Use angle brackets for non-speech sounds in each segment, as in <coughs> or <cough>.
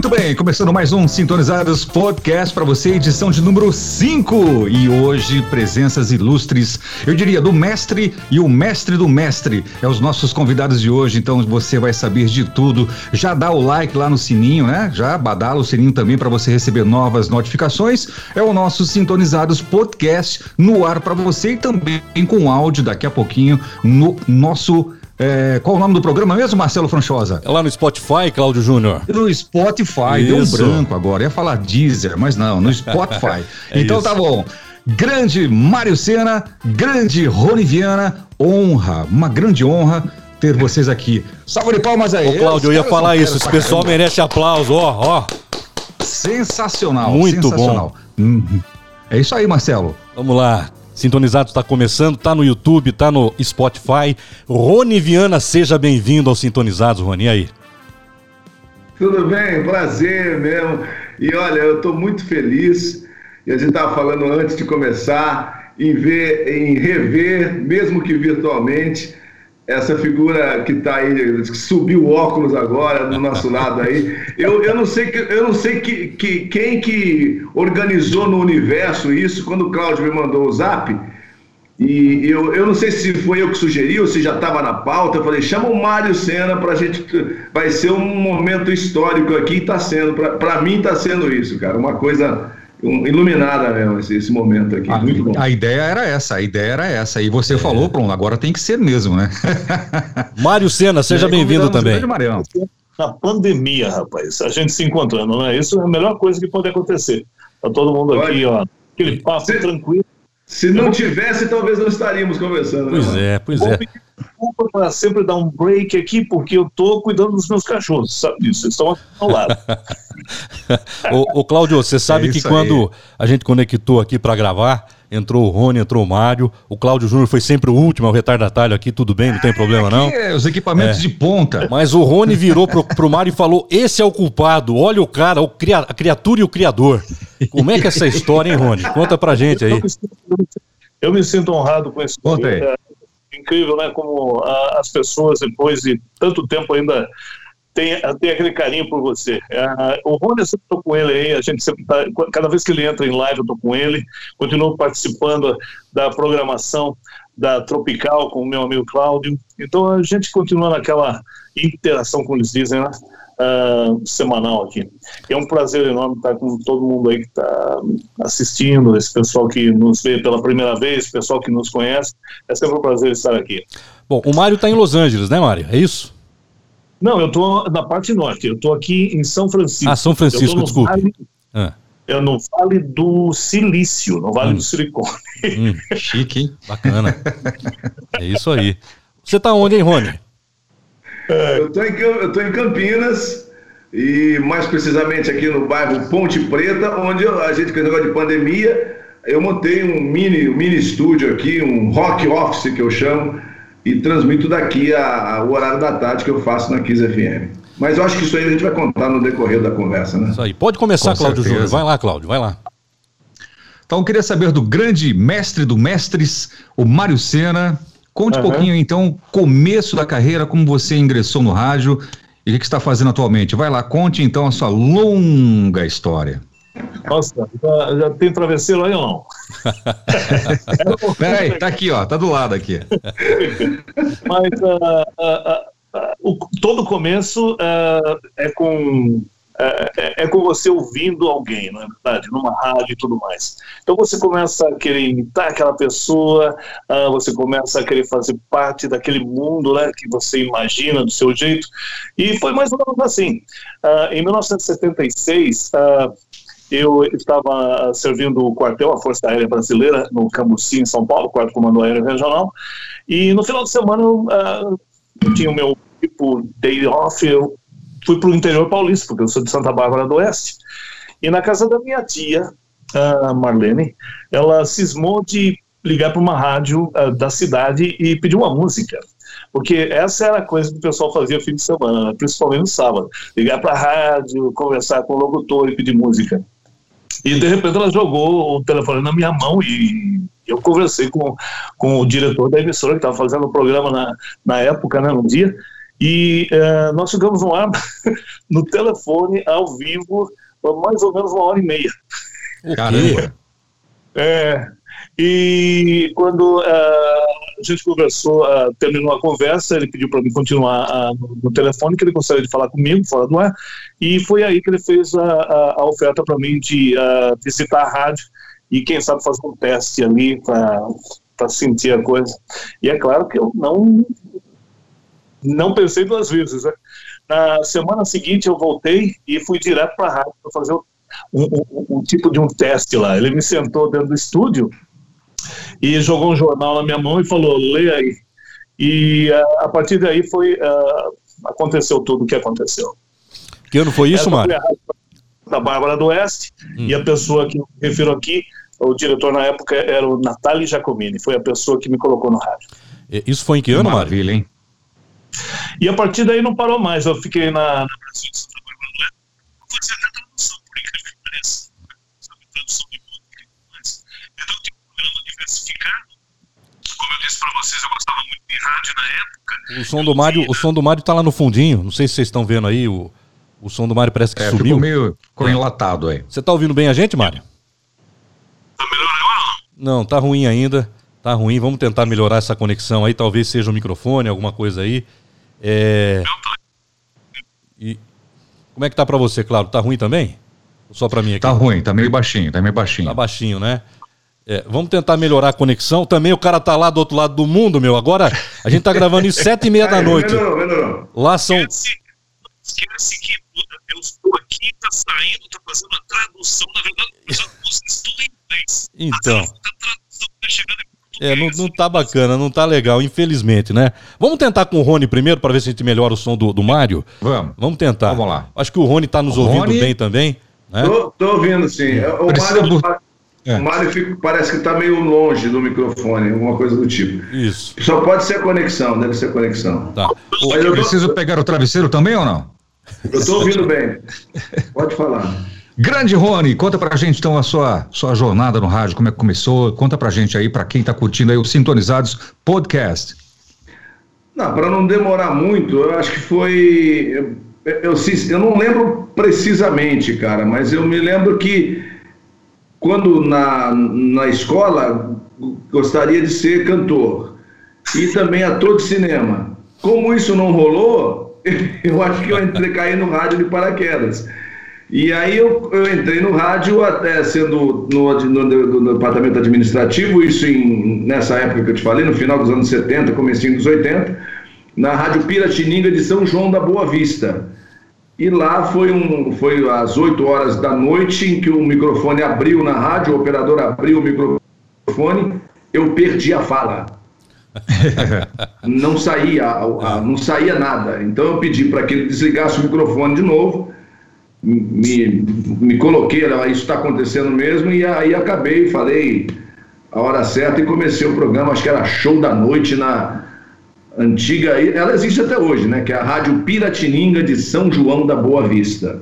Muito bem, começando mais um Sintonizados Podcast para você, edição de número 5. E hoje, presenças ilustres, eu diria, do mestre e o mestre do mestre. É os nossos convidados de hoje, então você vai saber de tudo. Já dá o like lá no sininho, né? Já badala o sininho também para você receber novas notificações. É o nosso Sintonizados Podcast no ar para você e também com áudio daqui a pouquinho no nosso é, qual o nome do programa mesmo, Marcelo Franchosa? É lá no Spotify, Cláudio Júnior. No Spotify, Isso. deu um branco agora. Ia falar Deezer, mas não, no Spotify. <laughs> é então isso. tá bom. Grande Mário Sena, grande Rony Viana, honra, uma grande honra ter vocês aqui. Salve de palmas aí. Ô, Cláudio, eu ia falar isso, esse pessoal merece aplauso, ó, ó. Sensacional, Muito sensacional. bom. Uhum. É isso aí, Marcelo. Vamos lá. Sintonizado está começando, está no YouTube, está no Spotify. Rony Viana, seja bem-vindo ao Sintonizados, Rony. E aí? Tudo bem, prazer mesmo. E olha, eu estou muito feliz. E a gente estava falando antes de começar em ver, em rever, mesmo que virtualmente, essa figura que está aí, que subiu o óculos agora do nosso lado aí. Eu, eu não sei, eu não sei que, que, quem que organizou no universo isso, quando o Cláudio me mandou o zap. E eu, eu não sei se foi eu que sugeri ou se já estava na pauta. Eu falei, chama o Mário Senna para a gente. Vai ser um momento histórico aqui, está sendo. Para mim, está sendo isso, cara. Uma coisa iluminada mesmo esse, esse momento aqui. A, muito bom. a ideia era essa, a ideia era essa. E você é. falou, pronto, agora tem que ser mesmo, né? <laughs> Mário Sena, seja bem-vindo também. Na pandemia, rapaz, a gente se encontrando, né? Isso é a melhor coisa que pode acontecer. Tá todo mundo aqui, ó, aquele papo se, tranquilo. Se não tivesse, talvez não estaríamos conversando. Pois né, é, pois é desculpa para sempre dar um break aqui, porque eu estou cuidando dos meus cachorros, sabe disso? Eles estão ao lado. <laughs> ô, ô, Cláudio, você sabe é que quando a gente conectou aqui para gravar, entrou o Rony, entrou o Mário, o Cláudio Júnior foi sempre o último, é o retardatário aqui, tudo bem, não tem problema não? É, os equipamentos é. de ponta. Mas o Rony virou pro, pro Mário e falou, esse é o culpado, olha o cara, o cria, a criatura e o criador. Como é que é essa história, hein, Rony? Conta pra gente aí. Eu me sinto honrado com esse Conta aí incrível, né? Como a, as pessoas, depois de tanto tempo, ainda tem, tem aquele carinho por você. Uh, o Rony, eu sempre estou com ele aí, a gente sempre tá, cada vez que ele entra em live, eu estou com ele, continuo participando da programação da Tropical com o meu amigo Cláudio. Então a gente continua naquela interação, como eles dizem, né? uh, semanal aqui. É um prazer enorme estar com todo mundo aí que está assistindo, esse pessoal que nos vê pela primeira vez, pessoal que nos conhece. É sempre um prazer estar aqui. Bom, o Mário está em Los Angeles, né, Mário? É isso? Não, eu estou na parte norte. Eu estou aqui em São Francisco. Ah, São Francisco, desculpe. Vale, ah. Eu no Vale do Silício, no Vale hum. do Silicone. Hum, chique, hein? Bacana. <laughs> é isso aí. Você está onde, hein, Rony? Eu estou em, eu tô em Campinas, e mais precisamente aqui no bairro Ponte Preta, onde a gente, com o negócio de pandemia, eu montei um mini, um mini estúdio aqui, um rock office que eu chamo, e transmito daqui a, a, o horário da tarde que eu faço na Kiss FM. Mas eu acho que isso aí a gente vai contar no decorrer da conversa, né? Isso aí. Pode começar, Cláudio Júnior. Vai lá, Cláudio, vai lá. Então, eu queria saber do grande mestre do mestres, o Mário Sena. Conte uhum. um pouquinho, então, começo da carreira, como você ingressou no rádio e o que está fazendo atualmente. Vai lá, conte então a sua longa história. Nossa, já, já tem travesseiro aí ou não? <laughs> Peraí, tá aqui, ó, tá do lado aqui. Mas uh, uh, uh, o, todo começo é com é, é, é, com você ouvindo alguém, não é verdade? Numa rádio e tudo mais. Então você começa a querer imitar aquela pessoa, uh, você começa a querer fazer parte daquele mundo né, que você imagina do seu jeito. E foi mais ou menos assim. Uh, em 1976, uh, ah, eu estava servindo o quartel, a Força Aérea Brasileira, no Cambuci, em São Paulo, quarto comando aéreo regional. E no final de semana eu, eu tinha o meu tipo day off, eu fui para o interior paulista, porque eu sou de Santa Bárbara do Oeste. E na casa da minha tia, a Marlene, ela cismou de ligar para uma rádio uh, da cidade e pedir uma música. Porque essa era a coisa que o pessoal fazia fim de semana, né? principalmente no sábado. Ligar para a rádio, conversar com o locutor e pedir música. E de repente ela jogou o telefone na minha mão e eu conversei com, com o diretor da emissora que estava fazendo o programa na, na época, né, no dia, E uh, nós ficamos no ar, <laughs> no telefone, ao vivo, mais ou menos uma hora e meia. Caramba! É, e quando uh, a gente conversou, uh, terminou a conversa, ele pediu para mim continuar uh, no, telefone, que ele gostaria de falar comigo, fora do ar, e foi aí que ele fez a, a, a oferta para mim de visitar a rádio e, quem sabe, fazer um teste ali para sentir a coisa. E é claro que eu não, não pensei duas vezes. Né? Na semana seguinte, eu voltei e fui direto para a rádio para fazer um, um, um tipo de um teste lá. Ele me sentou dentro do estúdio e jogou um jornal na minha mão e falou: leia aí. E uh, a partir daí foi uh, aconteceu tudo o que aconteceu. Que ano foi isso, Mário? Da Bárbara do Oeste, hum. e a pessoa que eu refiro aqui, o diretor na época era o Natali Giacomini, foi a pessoa que me colocou no rádio. Isso foi em que ano, Maravilha, hein? E a partir daí não parou mais, eu fiquei na, na Brasil de Santa Bárbara do Oeste, fazia até tradução, por incrível que pareça. Sabe, tradução de música e mais. Então, programa diversificado. Como eu disse para vocês, eu gostava muito de rádio na época. O som do Mário, o som do Mário tá lá no fundinho. Não sei se vocês estão vendo aí o, o som do Mário parece que é, sumiu. Ficou meio ficou é. enlatado aí. Você tá ouvindo bem a gente, Mário? Tá melhor agora não? Não, tá ruim ainda. Tá ruim. Vamos tentar melhorar essa conexão aí. Talvez seja o microfone, alguma coisa aí. É... E como é que tá para você, claro? Tá ruim também? Só para mim aqui? Tá ruim, tá meio baixinho, tá meio baixinho. Tá baixinho, né? É, vamos tentar melhorar a conexão. Também o cara tá lá do outro lado do mundo, meu. Agora a gente tá gravando em sete e meia da noite. Melhorou, melhorou. Lá são. Esquece, que eu estou aqui, tá saindo, tá fazendo a tradução. Na verdade, vocês tudo em inglês. Então. Tá é, não, não tá bacana, não tá legal, infelizmente, né? Vamos tentar com o Rony primeiro para ver se a gente melhora o som do, do Mário? Vamos. Vamos tentar. Vamos lá. Acho que o Rony tá nos o ouvindo Rony... bem também. Né? Tô, tô ouvindo, sim. O Precisa Mário, é. O Mário fica, parece que está meio longe do microfone, alguma coisa do tipo. Isso. Só pode ser conexão, deve ser conexão. Tá. Eu preciso tô... pegar o travesseiro também ou não? Eu estou ouvindo bem. <laughs> Pode falar. Grande Rony, conta pra gente então a sua, sua jornada no rádio, como é que começou? Conta pra gente aí, pra quem tá curtindo aí o Sintonizados Podcast. Não, para não demorar muito, eu acho que foi. Eu, eu, eu, não lembro precisamente, cara, mas eu me lembro que quando na, na escola gostaria de ser cantor e também ator de cinema. Como isso não rolou, <laughs> eu acho que eu entrei, caí no rádio de paraquedas. E aí eu, eu entrei no rádio até sendo no, no, no, no, departamento administrativo, isso em, nessa época que eu te falei, no final dos anos 70, comecinho dos 80, na Rádio Piratininga de São João da Boa Vista. E lá foi, um, foi às 8 horas da noite em que o microfone abriu na rádio, o operador abriu o microfone, eu perdi a fala. <laughs> não saía, não saía nada. Então eu pedi para que ele desligasse o microfone de novo, me, me coloquei, isso está acontecendo mesmo, e aí acabei, falei a hora certa e comecei o programa, acho que era show da noite na, antiga, ela existe até hoje, né? Que é a Rádio Piratininga de São João da Boa Vista.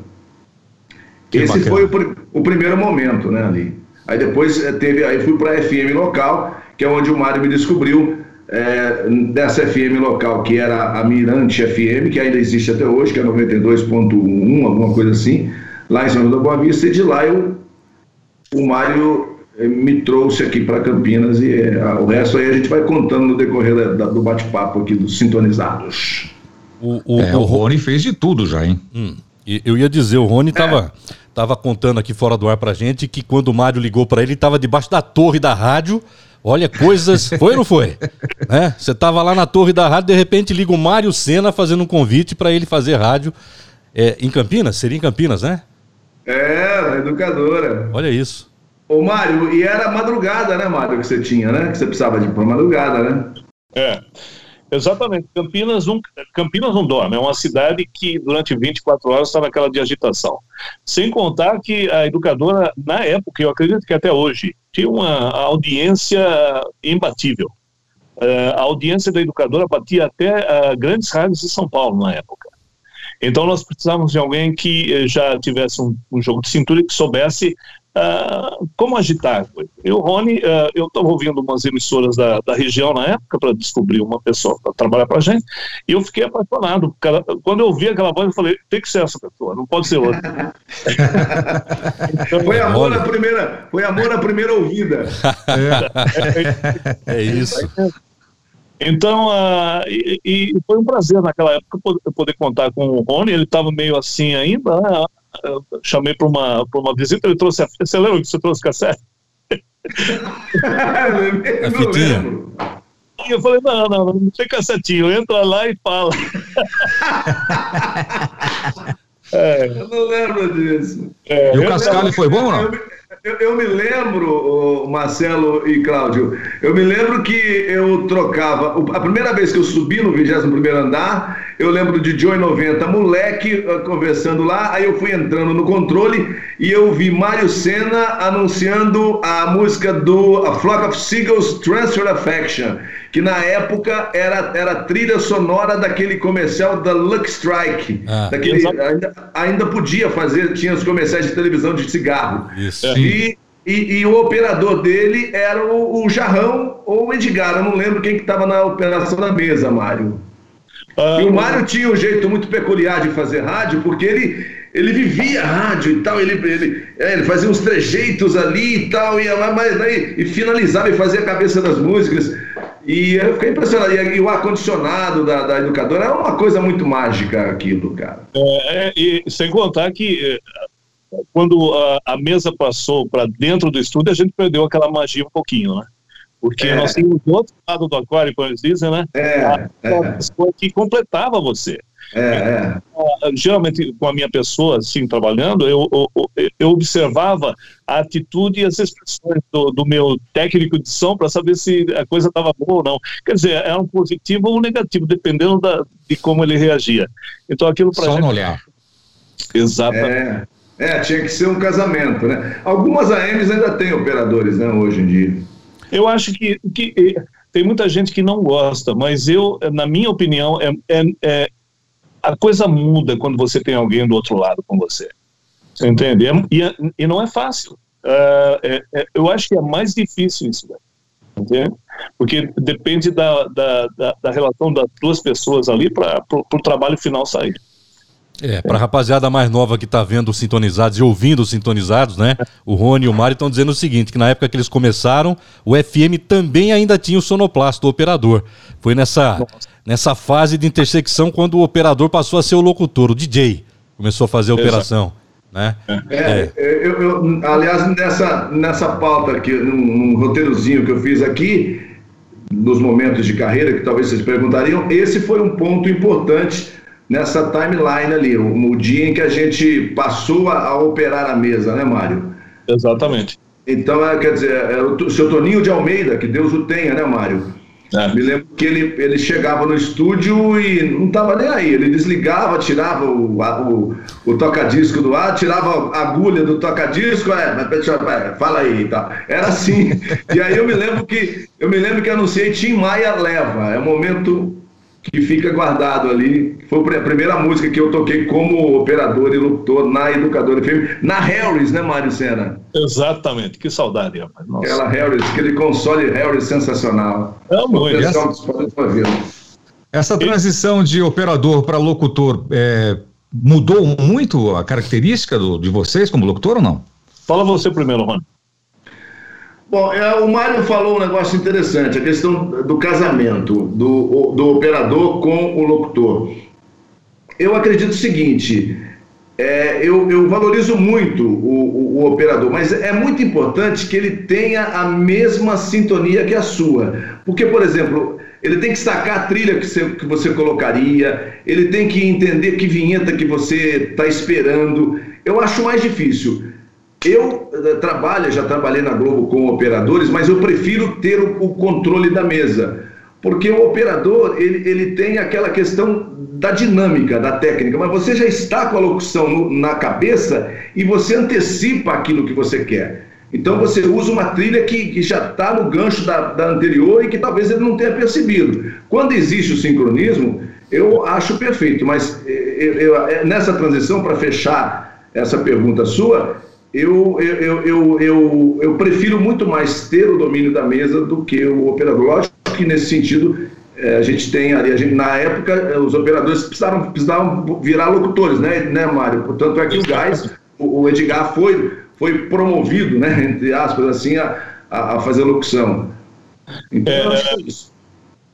Que Esse bacana. foi o, o, primeiro momento, né, ali. Aí depois eh, teve, aí fui para a FM local, que é onde o Mário me descobriu, é, dessa FM local, que era a Mirante FM, que ainda existe até hoje, que é 92.1, alguma coisa assim, lá em São João da Boa Vista, e de lá eu, o Mário me trouxe aqui para Campinas e é, o resto aí a gente vai contando no decorrer da, do bate-papo aqui dos sintonizados. O, o, é, o, Rony fez de tudo já, hein? Hum, eu ia dizer, o Rony estava é. tava contando aqui fora do ar pra gente que quando o Mário ligou para ele, estava debaixo da torre da rádio. Olha, coisas. <laughs> Foi ou não foi? É, você estava lá na torre da rádio, de repente liga o Mário Senna fazendo um convite para ele fazer rádio é, em Campinas? Seria em Campinas, né? É, na educadora. Olha isso. Ô, Mário, e era madrugada, né, Mário, que você tinha, né? Que você precisava de ir madrugada, né? É. Exatamente. Campinas não, Campinas não dorme. É uma cidade que durante 24 horas está naquela de agitação. Sem contar que a educadora, na época, eu acredito que até hoje, tinha uma audiência imbatível. Uh, a audiência da educadora batia até uh, grandes rádios de São Paulo na época. Então nós precisávamos de alguém que uh, já tivesse um, um, jogo de cintura e que soubesse uh, como agitar. E o Rony, uh, eu estava ouvindo umas emissoras da, da região na época para descobrir uma pessoa para trabalhar para a gente, e eu fiquei apaixonado. Quando eu ouvi aquela voz, eu falei, tem que ser essa pessoa, não pode ser outra. então, <laughs> foi amor na primeira, foi amor na primeira ouvida. é, <laughs> é isso. Então, uh, e, e, foi um prazer naquela época poder, poder contar com o Rony. Ele estava meio assim ainda. Né? Eu chamei para uma, uma visita, ele trouxe a Você lembra que você trouxe cassete? <laughs> a fitinha. E eu falei, não, não, não tem cassetinho, entra lá e fala. <laughs> é. Eu não lembro disso. É, e o cascalho foi bom ou não? Eu, eu, me lembro, Marcelo e Cláudio, eu me lembro que eu trocava. A primeira vez que eu subi no 21 andar, eu lembro de Joy 90, moleque, ah, conversando lá. Aí eu fui entrando no controle e eu vi Mário Senna anunciando a música do a Flock of Seagulls Transfer Affection, que na época era, era trilha sonora daquele comercial da Luck Strike. Ah, daquele, ainda, ainda podia fazer, tinha os comerciais de televisão de cigarro. Isso. E, e, e, o operador dele era o, o Jarrão ou o Edgar, eu não lembro quem que estava na operação da mesa, Mário. Ah, e o Mário tinha um jeito muito peculiar de fazer rádio, porque ele, ele vivia rádio e tal, ele, ele, é, ele fazia uns trejeitos ali e tal, e, mas, daí, e finalizava e fazia a cabeça das músicas. E eu fiquei impressionado. E, o ar-condicionado da, da educadora era uma coisa muito mágica aquilo, cara. É, e sem contar que é, quando a, a mesa passou para dentro do estúdio, a gente perdeu aquela magia um pouquinho, né? Porque é. nós tínhamos do outro lado do aquário, como eles dizem, né? É, a, é. pessoa que completava você. É, é. Geralmente, com a minha pessoa, assim, trabalhando, eu, eu, eu observava a atitude e as expressões do, do meu técnico de som para saber se a coisa estava boa ou não. Quer dizer, era um positivo ou um negativo, dependendo da, de como ele reagia. Então, aquilo para Só gente... no olhar. Exatamente. É, é, tinha que ser um casamento, né? Algumas AMs ainda têm operadores, né, hoje em dia. Eu acho que, que tem muita gente que não gosta, mas eu, na minha opinião, é, é, é, a coisa muda quando você tem alguém do outro lado com você. Você entende? E, é, e não é fácil. Uh, eu acho que é mais difícil isso, entende? Porque depende da, da, da, da relação das duas pessoas ali para o trabalho final sair. É, para a rapaziada mais nova que está vendo Sintonizados e ouvindo Sintonizados, né? O Rony e o Mário estão dizendo o seguinte, que na época que eles começaram, o FM também ainda tinha o sonoplasta, o operador. Foi nessa, nessa fase de intersecção quando o operador passou a ser o locutor, o DJ. Começou a fazer a operação. Né? É, é. Eu, eu, aliás, nessa, nessa pauta aqui, num, num roteirozinho que eu fiz aqui, nos momentos de carreira, que talvez vocês perguntariam, esse foi um ponto importante nessa timeline ali, o, o dia em que a gente passou a, a, operar a mesa, né, Mário? Exatamente. Então, é, quer dizer, é o seu Toninho de Almeida, que Deus o tenha, né, Mário? É. Me lembro que ele, ele chegava no estúdio e não estava nem aí. Ele desligava, tirava o, o, o toca-disco do ar, tirava a agulha do toca-disco, é, mas fala aí tal. Era assim. <laughs> e aí eu me lembro que eu me lembro que anunciei Tim Maia Leva. É um momento que fica guardado ali. Foi a primeira música que eu toquei como operador e locutor na Educadora FM, na Harris, né, Mário Sena? Exatamente, que saudade, rapaz. Nossa. Aquela Harris, aquele console Harris sensacional. É muito. Essa, essa transição de operador para locutor é, mudou muito a característica do, de vocês como locutor ou não? Fala você primeiro, Rony. Bom, é, o Mário falou um negócio interessante, a questão do casamento do, do operador com o locutor. Eu acredito o seguinte, é, eu, eu, valorizo muito o, o, o, operador, mas é muito importante que ele tenha a mesma sintonia que a sua. Porque, por exemplo, ele tem que sacar a trilha que você, que você colocaria, ele tem que entender que vinheta que você está esperando. Eu acho mais difícil. Eu eh, trabalho, já trabalhei na Globo com operadores, mas eu prefiro ter o, controle da mesa. Porque o operador, ele, ele tem aquela questão da dinâmica, da técnica, mas você já está com a locução no, na cabeça e você antecipa aquilo que você quer. Então você usa uma trilha que, que já está no gancho da, da anterior e que talvez ele não tenha percebido. Quando existe o sincronismo, eu acho perfeito, mas eu, eh, eu, eh, nessa transição, para fechar essa pergunta sua, eu, eu, eu, eu, eu prefiro muito mais ter o domínio da mesa do que o operador. Lógico que nesse sentido é, a gente tem ali, a gente, na época, os operadores precisaram, precisavam virar locutores, né, né Mário? Portanto, é que o Gás, o, o Edgar foi, foi promovido, né, entre aspas, assim, a, a, a fazer locução. Então, é, acho que é isso.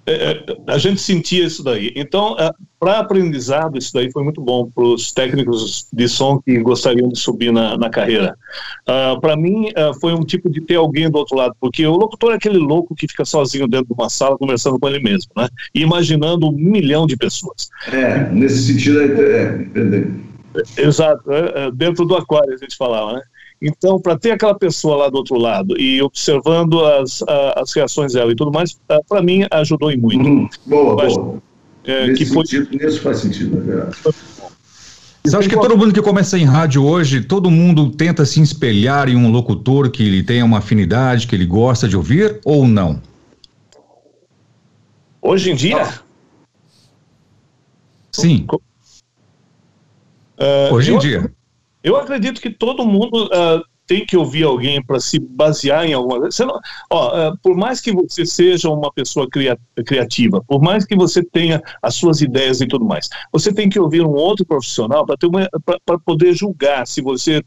É, é, a gente sentia isso daí. Então, é, para aprendizado, isso daí foi muito bom para os técnicos de som que gostariam de subir na, na carreira. Uh, para mim, uh, foi um tipo de ter alguém do outro lado, porque o locutor é aquele louco que fica sozinho dentro de uma sala conversando com ele mesmo, né? E imaginando um milhão de pessoas. É, nesse sentido, é, é, Exato, é, dentro do aquário a gente falava, né? Então, para ter aquela pessoa lá do outro lado e observando as, as reações dela e tudo mais, para mim ajudou em muito. Uhum. Boa, boa. É, Nesse que foi... sentido, isso faz sentido, é verdade. Você acha que todo mundo que começa em rádio hoje, todo mundo tenta se espelhar em um locutor que ele tenha uma afinidade, que ele gosta de ouvir, ou não? Hoje em dia? Sim. Uh, hoje em dia. Eu acredito que todo mundo uh, tem que ouvir alguém para se basear em alguma coisa. Não, uh, por mais que você seja uma pessoa cria, criativa, por mais que você tenha as suas ideias e tudo mais, você tem que ouvir um outro profissional para poder julgar se você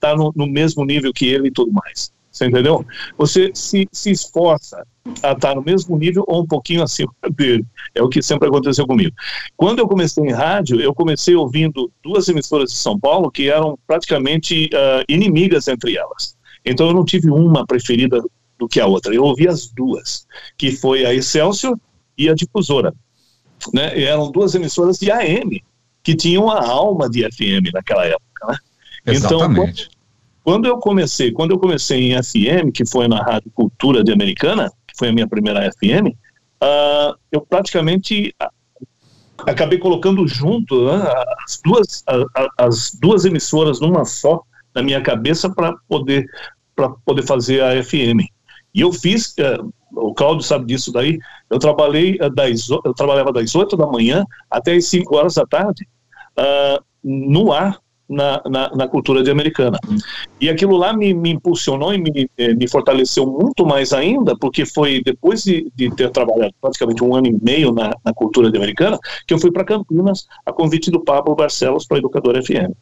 está uh, no, no mesmo nível que ele e tudo mais. Você entendeu? Você se, se esforça a estar no mesmo nível ou um pouquinho acima <laughs> dele. É o que sempre aconteceu comigo. Quando eu comecei em rádio, eu comecei ouvindo duas emissoras de São Paulo que eram praticamente uh, inimigas entre elas. Então eu não tive uma preferida do que a outra. Eu ouvi as duas, que foi a Excelsior e a Difusora. Né? E eram duas emissoras de AM que tinham a alma de FM naquela época. Né? Então, Exatamente. Então, quando eu comecei, quando eu comecei em FM, que foi na Rádio Cultura de Americana, que foi a minha primeira FM, uh, ah, eu praticamente ah, acabei colocando junto uh, as, duas, uh, as duas emissoras numa só na minha cabeça para poder para poder fazer a FM. E eu fiz, uh, o Cláudio sabe disso daí, eu trabalhei das, eu trabalhava das 8 da manhã até as 5 horas da tarde no ar na, na, na, cultura de americana. E aquilo lá me, me impulsionou e me, eh, me, fortaleceu muito mais ainda, porque foi depois de, de, ter trabalhado praticamente um ano e meio na, na cultura de americana, que eu fui para Campinas a convite do Pablo Barcelos para a Educadora FM.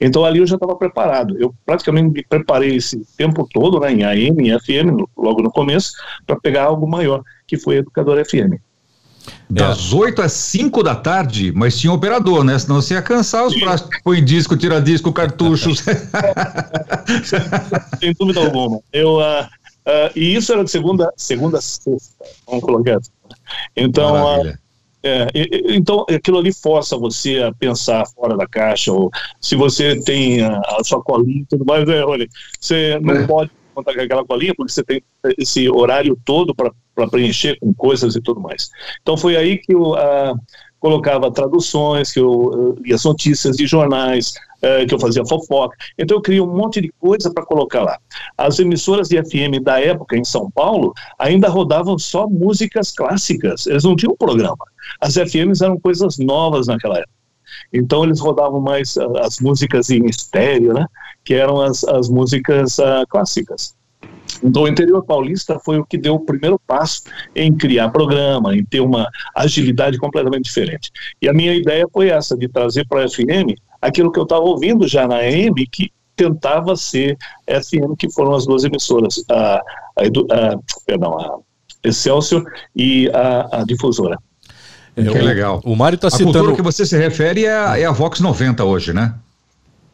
Então ali eu já estava preparado. Eu praticamente me preparei esse tempo todo né, em AM e FM, logo no começo, para pegar algo maior, que foi a Educadora FM. Das é. 8 às 5 da tarde, mas tinha operador, né? Senão você ia cansar os braços, põe disco, tira disco, cartuchos. <laughs> <laughs> Sem dúvida alguma. Eu, uh, uh, e isso era de segunda, segunda sexta, vamos colocar assim. Então, uh, é, então, aquilo ali força você a pensar fora da caixa, ou se você tem a, a sua colinha e tudo mais, é, olha, você não é. pode contar com aquela colinha, porque você tem esse horário todo para preencher com coisas e tudo mais. Então foi aí que eu uh, colocava traduções, que eu uh, lia as notícias de jornais, uh, que eu fazia fofoca. Então eu criei um monte de coisa para colocar lá. As emissoras de FM da época em São Paulo ainda rodavam só músicas clássicas, eles não tinham programa. As FMs eram coisas novas naquela época. Então eles rodavam mais uh, as músicas em estéreo, né? Que eram as, as músicas uh, clássicas. Então o interior paulista foi o que deu o primeiro passo em criar programa, em ter uma agilidade completamente diferente. E a minha ideia foi essa, de trazer para a FM aquilo que eu estava ouvindo já na AM, que tentava ser FM, que foram as duas emissoras, a, a, a, perdão, a Excelsior e a, a Difusora. É, que legal. O Mário está citando. A cultura que você se refere é a, é a Vox 90 hoje, né?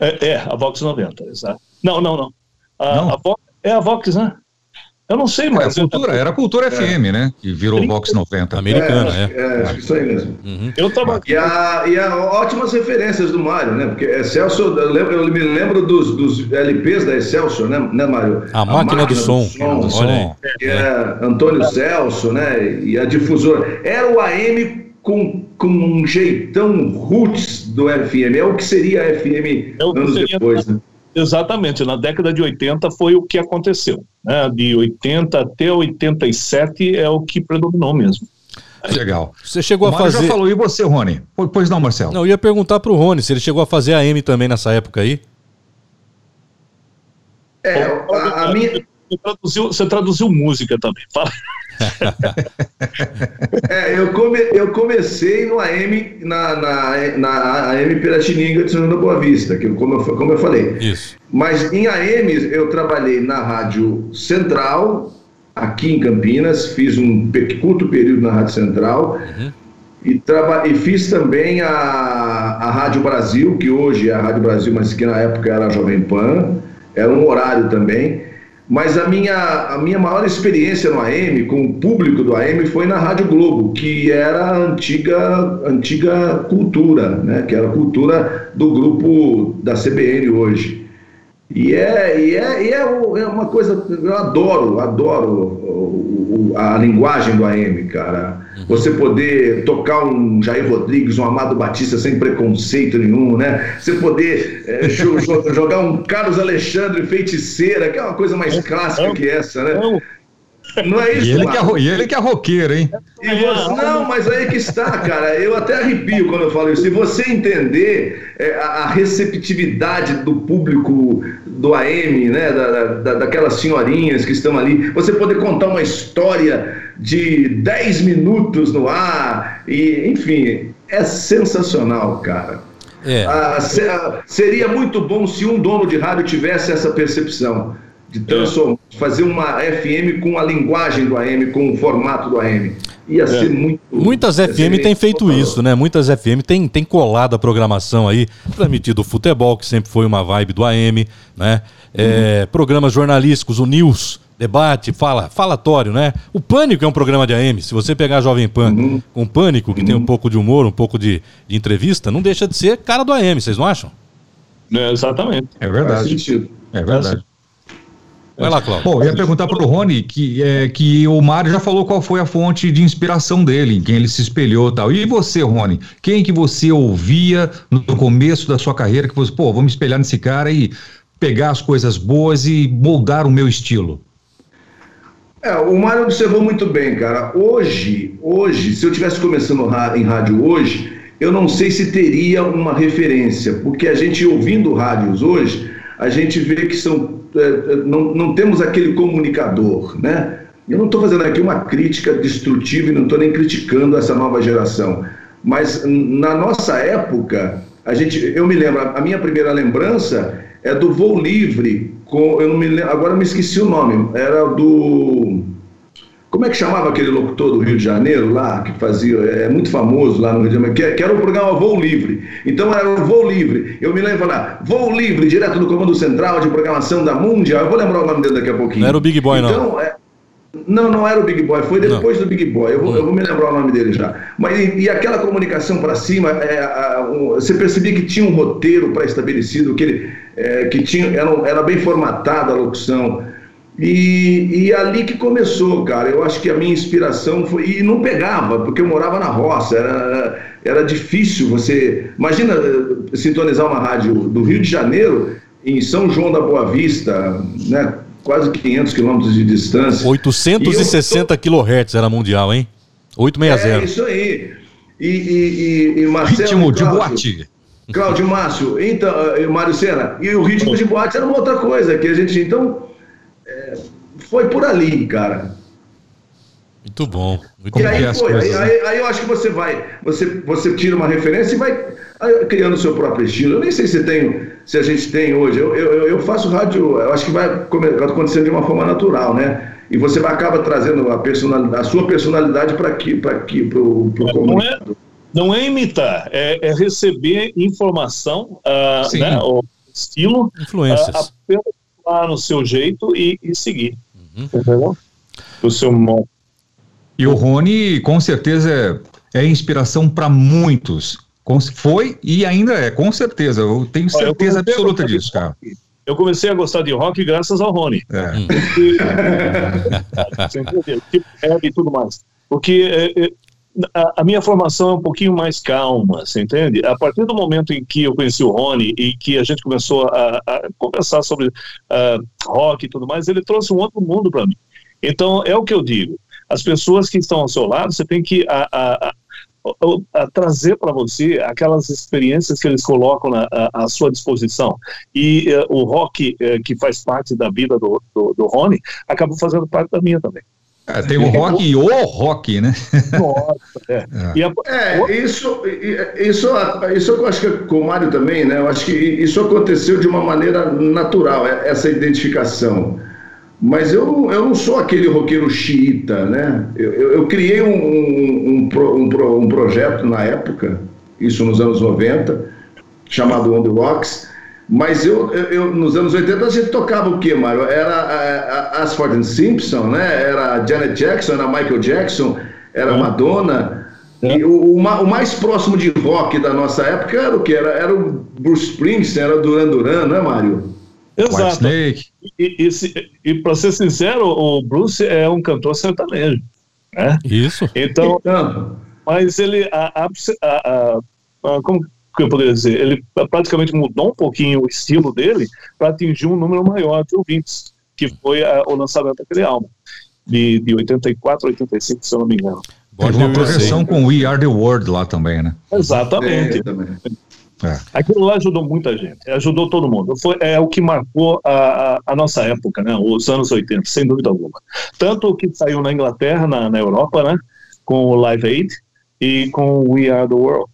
É, é, a Vox 90, exato. Não, não, não. A, não? a Vox, é a Vox, né? Eu não sei mais. É, cultura, era a Cultura é. FM, né? Que virou 30... Vox 90. Americana, é. É, é acho que isso aí mesmo. Uhum. Eu tava... e, a, e a ótimas referências do Mário, né? Porque Excelsior, eu, lembro, eu me lembro dos, dos LPs da Excelsior, né, né Mário? A, a máquina, máquina, do, som. Do som, Olha Que é Antônio Celso, né? E a difusora. Era o AM com, com um jeitão roots do FM. É o que seria a FM é anos depois, né? Exatamente, na década de 80 foi o que aconteceu. Né? De 80 até 87 é o que predominou mesmo. Legal. Você chegou o a fazer. já falou, e você, Rony? Pois não, Marcelo? Não, eu ia perguntar para o Rony se ele chegou a fazer a M também nessa época aí. É, a, a minha... Você traduziu, você traduziu música também. Fala. é, eu, come, eu comecei no AM, na, na, na AM Piratininga de São João da Boa Vista, que, como, eu, como eu falei. Isso. Mas em AM eu trabalhei na Rádio Central, aqui em Campinas, fiz um curto período na Rádio Central. Uhum. E, traba e fiz também a, a Rádio Brasil, que hoje é a Rádio Brasil, mas que na época era a Jovem Pan, era um horário também. Mas a minha, a minha maior experiência no AM, com o público do AM, foi na Rádio Globo, que era a antiga, antiga cultura, né? que era a cultura do grupo da CBN hoje. E é, e é, e é, é uma coisa, eu adoro, adoro a linguagem do AM, cara. Uhum. Você poder tocar um Jair Rodrigues, um Amado Batista sem preconceito nenhum, né? Você poder <laughs> é, jogar um Carlos Alexandre Feiticeira, que é uma coisa mais clássica que essa, né? Não é isso, e ele, que é, e ele que é roqueiro, hein? Você, não, mas aí que está, cara. Eu até arrepio quando eu falo isso. Se você entender é, a, receptividade do público do AM, né? Da, da, daquelas senhorinhas que estão ali, você poder contar uma história de 10 minutos no ar, e, enfim, é sensacional, cara. É. Ah, seria muito bom se um dono de rádio tivesse essa percepção transformar, é. fazer uma FM com a linguagem do AM, com o formato do AM. Ia é. ser muito. Muitas FM têm feito isso, né? Muitas FM têm tem colado a programação aí, transmitido o futebol, que sempre foi uma vibe do AM, né? É, uhum. Programas jornalísticos, o News, debate, fala, falatório, né? O Pânico é um programa de AM. Se você pegar a Jovem Pan uhum. com Pânico, que uhum. tem um uhum. pouco de humor, um pouco de, de, entrevista, não deixa de ser cara do AM, vocês não acham? É, exatamente. É verdade. É verdade. Vai lá, Cláudio. Bom, eu ia perguntar para o Rony que, é, que o Mário já falou qual foi a fonte de inspiração dele, em quem ele se espelhou e tal. E você, Rony? Quem que você ouvia no começo da sua carreira que você, pô, vou me espelhar nesse cara e pegar as coisas boas e moldar o meu estilo? É, o Mário observou muito bem, cara. Hoje, hoje, se eu tivesse começando em rádio hoje, eu não sei se teria uma referência, porque a gente ouvindo rádios hoje, a gente vê que são não, não temos aquele comunicador, né? Eu não estou fazendo aqui uma crítica destrutiva e não estou nem criticando essa nova geração, mas na nossa época, a gente, eu me lembro, a minha primeira lembrança é do voo livre, com, eu não me lembro, agora me esqueci o nome, era do como é que chamava aquele locutor do Rio de Janeiro lá, que fazia, é muito famoso lá no Rio de Janeiro, que, que era o programa Voo Livre. Então era o Voo Livre. Eu me lembro lá, Voo Livre, direto do Comando Central de Programação da Mundial. Eu vou lembrar o nome dele daqui a pouquinho. Não era o Big Boy, então, não. É, não, não era o Big Boy, foi depois não. do Big Boy. Eu vou, hum. eu vou, me lembrar o nome dele já. Mas e, e aquela comunicação para cima, é, a, um, você percebia que tinha um roteiro pré-estabelecido, que, ele, é, que tinha, era, era bem formatada a locução. E, e ali que começou, cara. Eu acho que a minha inspiração foi. E não pegava, porque eu morava na roça, era, era difícil você. Imagina eh, sintonizar uma rádio do Rio de Janeiro, em São João da Boa Vista, né? quase 500 quilômetros de distância. 860 kHz era mundial, hein? 860. É isso aí. E, e, e Marcelo. Ritmo de boate. Cláudio Márcio, então, eh, Mário Sena, e o ritmo de boate era uma outra coisa, que a gente, então, é, foi por ali, cara. Muito bom. Muito e aí foi. Aí, aí, aí, eu acho que você vai, você, você tira uma referência e vai criando o seu próprio estilo. Eu nem sei se tem, se a gente tem hoje. Eu, eu, eu faço rádio, eu acho que vai acontecendo de uma forma natural, né? E você acaba trazendo a, personalidade, a sua personalidade para aqui, para aqui, para o comunicador. Não é, não é imitar, é, é receber informação, uh, né, o estilo, influências. Uh, lá no seu jeito e, e seguir. Uhum. Entendeu? O seu modo. E o Rony, com certeza, é, é inspiração para muitos. Foi e ainda é, com certeza. Eu tenho certeza eu absoluta disso, cara. Eu comecei a gostar de rock graças ao Rony. É. Porque, tipo e tudo mais. Porque é, é, a, a, minha formação é um pouquinho mais calma, você entende? A partir do momento em que eu conheci o Rony e que a gente começou a, a conversar sobre uh, rock e tudo mais, ele trouxe um outro mundo para mim. Então, é o que eu digo. As pessoas que estão ao seu lado, você tem que a, a trazer para você aquelas experiências que eles colocam na, à, à sua disposição. E uh, o rock, uh, que faz parte da vida do, do, do Rony, acabou fazendo parte da minha também. É, tem o rock e o rock, né? <laughs> Nossa, é. É. A... é. isso, isso, isso eu acho que com o Mário também, né? Eu acho que isso aconteceu de uma maneira natural, é, essa identificação. Mas eu, eu não sou aquele roqueiro xiita, né? Eu, eu, eu criei um, um, um, um, projeto na época, isso nos anos 90, chamado On The Rocks, mas eu, eu, nos anos 80 a gente tocava o quê, Mário? Era a, a Asford Simpson, né? Era Janet Jackson, era Michael Jackson, era Madonna. E o, o, mais próximo de rock da nossa época era o que? Era, era o Bruce Springsteen, era o Duran Duran, né, Mário? Exato. E, e, e, e para ser sincero, o Bruce é um cantor sertanejo. Né? Isso. Então, mas ele, a, a, a, a, como que eu poderia dizer? Ele praticamente mudou um pouquinho o estilo dele para atingir um número maior de ouvintes, que foi o lançamento daquele álbum, de, de 84 a 85, se eu não me engano. Teve uma projeção com We Are the World lá também, né? Exatamente. É, é. Aquilo lá ajudou muita gente, ajudou todo mundo. Foi, é o que marcou a, a, a, nossa época, né? Os anos 80, sem dúvida alguma. Tanto o que saiu na Inglaterra, na, na Europa, né? Com o Live Aid e com o We Are the World.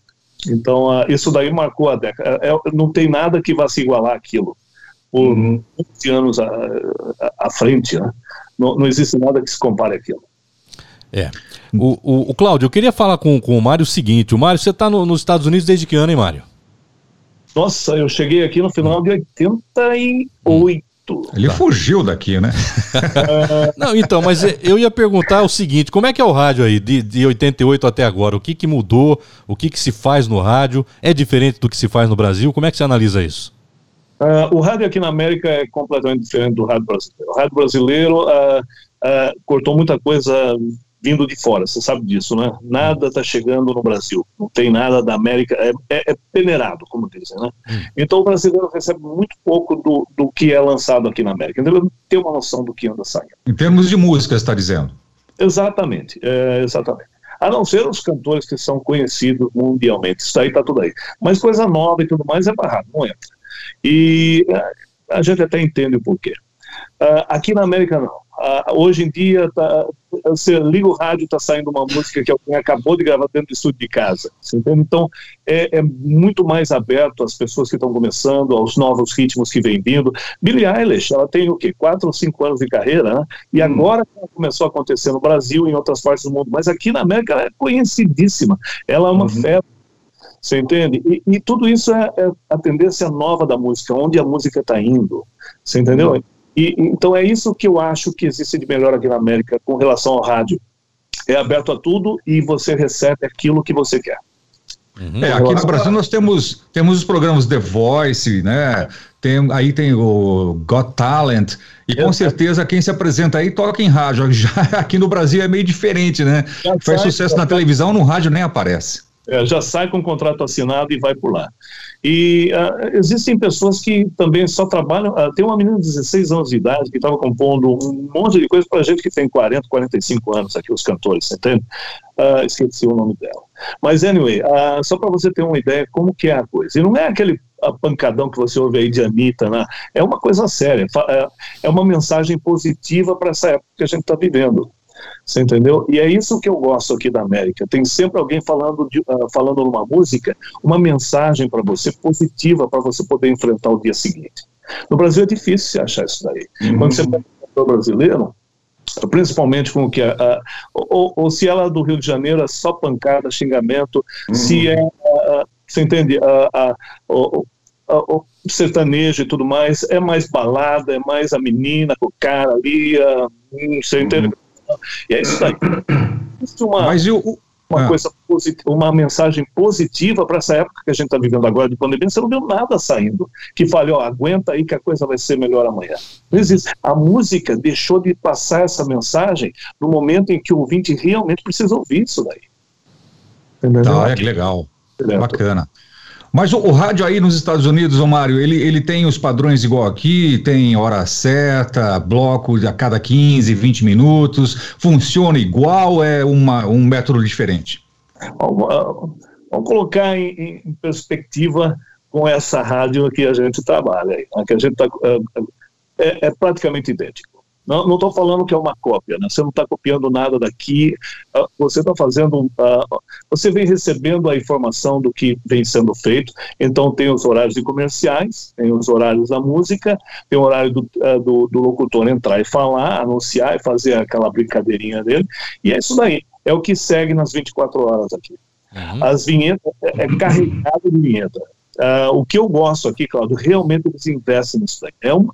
Então, uh, isso daí marcou a década. É, é, não tem nada que vá se igualar aquilo por uhum. 20 anos à, à frente, né? Não, não existe nada que se compare aquilo. É. O, o, o Cláudio, eu queria falar com, com o Mário o seguinte: o Mário, você está no, nos Estados Unidos desde que ano, hein, Mário? Nossa, eu cheguei aqui no final de 88. Ele tá. fugiu daqui, né? <laughs> Não, então, mas eu ia perguntar o seguinte: como é que é o rádio aí, de, de 88 até agora? O que, que mudou? O que, que se faz no rádio? É diferente do que se faz no Brasil? Como é que você analisa isso? Uh, o rádio aqui na América é completamente diferente do rádio brasileiro. O rádio brasileiro uh, uh, cortou muita coisa vindo de fora, você sabe disso, né? Nada está chegando no Brasil, não tem nada da América, é, é, é peneirado, como dizem, né? Hum. Então o brasileiro recebe muito pouco do, do que é lançado aqui na América, então ele não tem uma noção do que anda saindo. Em termos de música, está dizendo? Exatamente, é, exatamente. A não ser os cantores que são conhecidos mundialmente, isso aí está tudo aí. Mas coisa nova e tudo mais é barrado, não entra. E é, a gente até entende o porquê. Uh, aqui na América não. Uh, hoje em dia, tá, você liga o rádio, está saindo uma música que alguém acabou de gravar dentro do estúdio de casa. Então, é, é, muito mais aberto às pessoas que estão começando, aos novos ritmos que vêm vindo. Billie Eilish, ela tem o quê? Quatro ou cinco anos de carreira, né? E hum. agora começou a acontecer no Brasil e em outras partes do mundo. Mas aqui na América ela é conhecidíssima. Ela é uma uhum. febre. Você entende? E, e tudo isso é, é, a tendência nova da música, onde a música está indo. Você entendeu? Uhum. E, então é isso que eu acho que existe de melhor aqui na América com relação ao rádio. É aberto a tudo e você recebe aquilo que você quer. Uhum. É, aqui no Brasil nós temos, temos os programas The Voice, né? Tem, aí tem o Got Talent, e com certeza quem se apresenta aí toca em rádio. <laughs> Já aqui no Brasil é meio diferente, né? Faz sucesso na televisão, no rádio nem aparece. É, já sai com o contrato assinado e vai por lá. E uh, existem pessoas que também só trabalham. Uh, tem uma menina de 16 anos de idade que estava compondo um monte de coisa para gente que tem 40, 45 anos aqui, os cantores, entende? Uh, esqueci o nome dela. Mas, anyway, só para você ter uma ideia como que é a coisa. E não é aquele pancadão que você ouve aí de Anitta, né? É uma coisa séria. É, é uma mensagem positiva para essa época que a gente está vivendo. Você entendeu? E é isso que eu gosto aqui da América. Tem sempre alguém falando, de, uh, falando numa música, uma mensagem para você positiva para você poder enfrentar o dia seguinte. No Brasil é difícil achar isso daí. Uhum. Quando você pega o brasileiro, principalmente com o que é, uh, ou, ou, se ela é do Rio de Janeiro é só pancada, xingamento, uhum. se é, você entende, o, o sertanejo e tudo mais, é mais balada, é mais a menina com o cara ali, você entende? Uhum. E é isso aí. É uma, Mas eu, uma ah. coisa positiva, uma mensagem positiva para essa época que a gente está vivendo agora de pandemia, você não viu nada saindo que fale, ó, aguenta aí que a coisa vai ser melhor amanhã. Não existe. A música deixou de passar essa mensagem no momento em que o ouvinte realmente precisa ouvir isso daí. Entendeu? Ah, é legal. Direto. Bacana. Mas o, o, rádio aí nos Estados Unidos, ô Mário, ele, ele tem os padrões igual aqui, tem hora certa, bloco a cada 15, 20 minutos, funciona igual, é uma, um método diferente? Vamos, vamos colocar em, em, perspectiva com essa rádio que a gente trabalha, que a gente tá, é, é praticamente idêntico. Não estou falando que é uma cópia, né? você não está copiando nada daqui, uh, você está fazendo, uh, você vem recebendo a informação do que vem sendo feito, então tem os horários de comerciais, tem os horários da música, tem o horário do, uh, do, do locutor entrar e falar, anunciar e fazer aquela brincadeirinha dele, e é isso daí, é o que segue nas 24 horas aqui. As vinhetas, é, é carregado de vinheta. Uh, o que eu gosto aqui, Claudio, realmente eles investem nisso daí. É, um,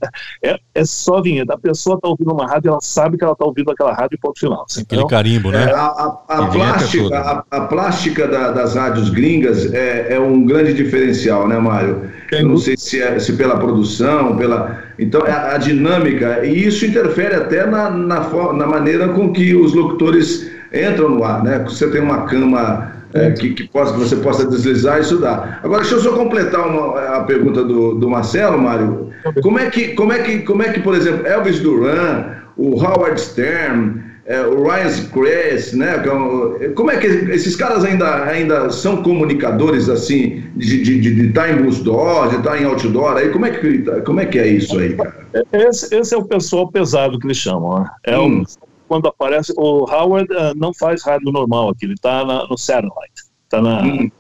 é, é só vinheta. A pessoa está ouvindo uma rádio, ela sabe que ela está ouvindo aquela rádio e ponto final. Aquele então, carimbo, né? É, a, a, a plástica, a, a, plástica da, das rádios gringas é, é, um grande diferencial, né, Mário? Eu não sei se, é, se pela produção, pela. Então, é a, dinâmica, e isso interfere até na, na, na maneira com que os locutores entram no ar, né? Você tem uma cama é, que, que, possa, que você possa deslizar, isso dá. Agora, deixa eu só completar uma, a pergunta do, do Marcelo, Mário. Como é, que, como, é que, como é que, por exemplo, Elvis Duran, o Howard Stern, é, o Ryan Seacrest, né? É como é que esses caras ainda, ainda são comunicadores assim, de, de, de estar em busdoor, de estar em outdoor? Aí, como é que, como é, que é isso aí, cara? Esse, esse é o pessoal pesado que eles chamam, né? É hum. Quando aparece. O Howard uh, não faz rádio normal aqui, ele está no satellite, está na, hum.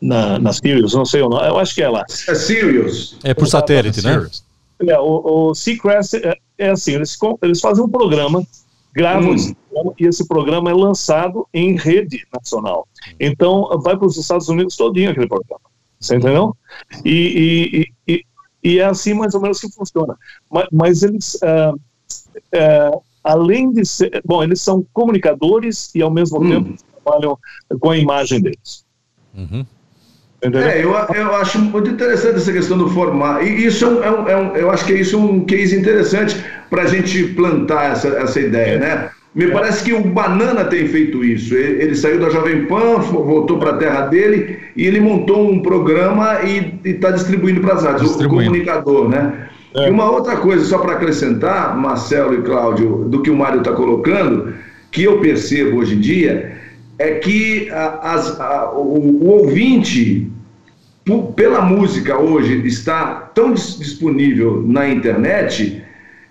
na, na Sirius, não sei o nome, eu acho que é lá. É Sirius. É por satélite, né? É, o, o Seacrest é, é, assim, eles, eles fazem um programa, gravam hum. esse programa, e esse programa é lançado em rede nacional. Então, vai para os Estados Unidos todinho aquele programa. Você entendeu? E, e, e, e, é assim mais ou menos que funciona. Mas, mas eles. Uh, uh, além de ser. Bom, eles são comunicadores e, ao mesmo hum. tempo, trabalham com a imagem deles. Uhum. É, eu, eu acho muito interessante essa questão do formato. E isso é um, é um, é um, eu acho que é isso um case interessante para a gente plantar essa, essa ideia, né? Me parece que o Banana tem feito isso. Ele, ele saiu da Jovem Pan, voltou para a terra dele e ele montou um programa e está distribuindo para as rádios, o comunicador, né? É. E uma outra coisa, só para acrescentar, Marcelo e Cláudio, do que o Mário está colocando, que eu percebo hoje em dia, é que a, o, o, ouvinte, pela música hoje, está tão disponível na internet.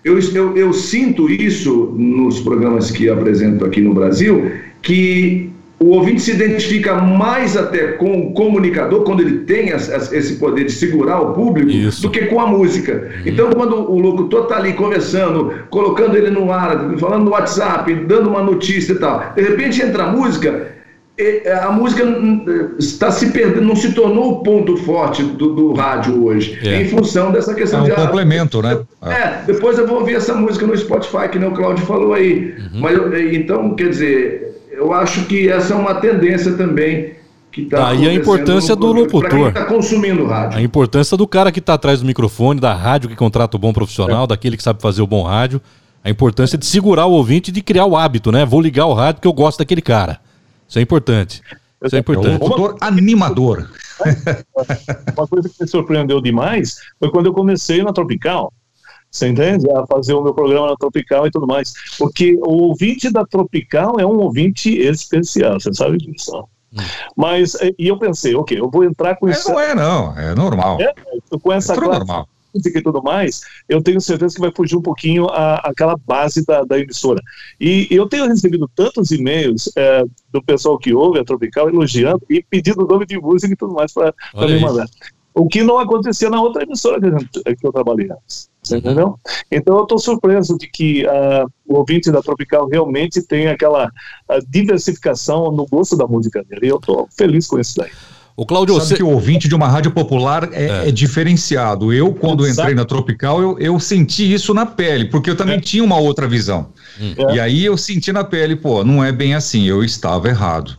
Eu, eu, eu sinto isso nos programas que apresento aqui no Brasil, que o ouvinte se identifica mais até com o comunicador, quando ele tem esse poder de segurar o público, Isso. do que com a música. Uhum. Então, quando o locutor está ali conversando, colocando ele no ar, falando no WhatsApp, dando uma notícia e tal, de repente entra a música, a música está se perdendo, não se tornou o ponto forte do, do rádio hoje, é. em função dessa questão é um de. complemento, né? É, depois eu vou ouvir essa música no Spotify, que nem o Claudio falou aí. Uhum. Mas então, quer dizer, eu acho que essa é uma tendência também que está. Aí a importância do locutor. está consumindo rádio. A importância do cara que está atrás do microfone, da rádio que contrata o bom profissional, é. daquele que sabe fazer o bom rádio. A importância de segurar o ouvinte e de criar o hábito, né? Vou ligar o rádio porque eu gosto daquele cara. Isso é importante. Isso é importante. É um locutor animador. Uma coisa que me surpreendeu demais foi quando eu comecei na Tropical. Você entende? A fazer o meu programa na Tropical e tudo mais. Porque o ouvinte da Tropical é um ouvinte especial, você sabe disso. Hum. Mas, e eu pensei, ok, eu vou entrar com isso. É, não é, não, é normal. É, com essa é classe normal. e tudo mais, eu tenho certeza que vai fugir um pouquinho a, aquela base da, da emissora. E eu tenho recebido tantos e-mails é, do pessoal que ouve a Tropical elogiando e pedindo nome de música e tudo mais para me mandar. O que não acontecia na outra emissora que, que eu trabalhei antes. Você entendeu? Então eu estou surpreso de que uh, o ouvinte da Tropical realmente tem aquela uh, diversificação no gosto da música dele. E eu estou feliz com isso daí. O Claudio, Sabe você... que o ouvinte de uma rádio popular é, é. é diferenciado. Eu, quando Exato. entrei na Tropical, eu, eu, senti isso na pele, porque eu também é. tinha uma outra visão. Hum. E aí eu senti na pele, pô, não é bem assim, eu estava errado.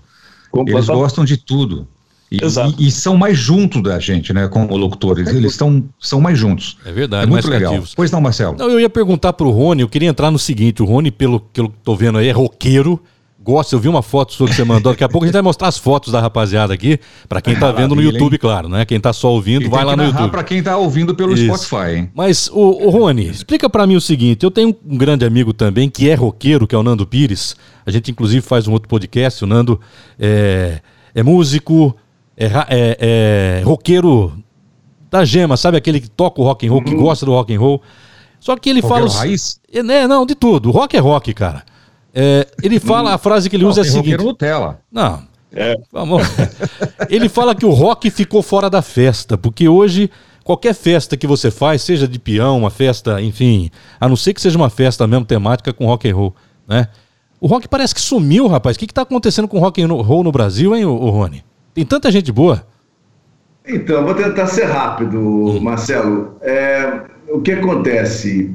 Eles gostam de tudo. E, Exato. E, e, são mais juntos da gente, né, como locutores. Eles estão, são mais juntos. É verdade, é muito legal. Cativos. Pois não, Marcelo? Não, eu ia perguntar pro Rony, eu queria entrar no seguinte: o Rony, pelo que eu tô vendo aí, é roqueiro. Gosta, eu vi uma foto sua que você mandou. Daqui a pouco a gente vai mostrar as fotos da rapaziada aqui, para quem tá vendo no YouTube, claro, né? Quem tá só ouvindo, e vai lá no YouTube. para quem tá ouvindo pelo Isso. Spotify, hein? Mas, o, o Rony, explica para mim o seguinte: eu tenho um grande amigo também que é roqueiro, que é o Nando Pires. A gente, inclusive, faz um outro podcast. O Nando é é músico, é, é, é roqueiro da gema, sabe aquele que toca o rock and roll, uhum. que gosta do rock and roll. Só que ele roqueiro fala. Raiz? É, né, não, de tudo. Rock é rock, cara. É, ele fala, a frase que ele usa não, é a seguinte. Nutella. Não. É. Vamos. <laughs> ele fala que o rock ficou fora da festa, porque hoje qualquer festa que você faz, seja de peão, uma festa, enfim, a não ser que seja uma festa mesmo temática com rock and roll, né? O rock parece que sumiu, rapaz. O que está acontecendo com o rock and roll no Brasil, hein, o, Rony? Tem tanta gente boa. Então, vou tentar ser rápido, hum. Marcelo. É, o que acontece?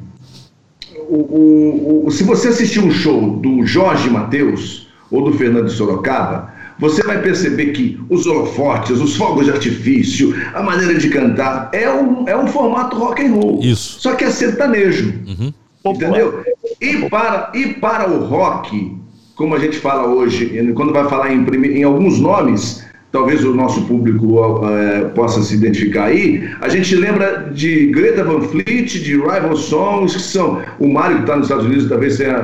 O, o, o, se você assistir um show do Jorge Mateus ou do Fernando Sorocaba, você vai perceber que os holofotes, os fogos de artifício, a maneira de cantar é um, é um formato rock and roll. Isso. Só que é sertanejo. Uhum. Entendeu? E para, e para o rock, como a gente fala hoje, quando vai falar em, em alguns nomes, talvez o nosso público é, possa se identificar aí, a gente lembra de Greta Van Fleet, de Rival Songs, que são o Mário que está nos Estados Unidos, talvez tenha,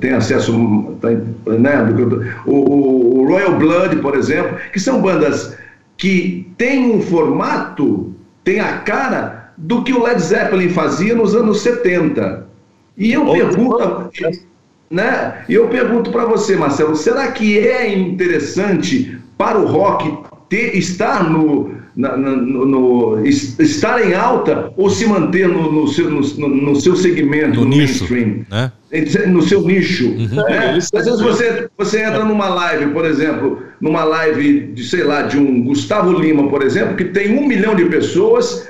tenha acesso, tá, né, o, o, Royal Blood, por exemplo, que são bandas que têm um formato, têm a cara do que o Led Zeppelin fazia nos anos 70. E eu pergunto, né? E eu pergunto para você, Marcelo, será que é interessante para o rock ter, estar no, na, no, no, estar em alta ou se manter no, no seu, no, no, seu segmento, no, nicho, mainstream, né? no seu nicho. Uhum. Né? Às vezes você, você entra numa live, por exemplo, numa live de, sei lá, de um Gustavo Lima, por exemplo, que tem um milhão de pessoas,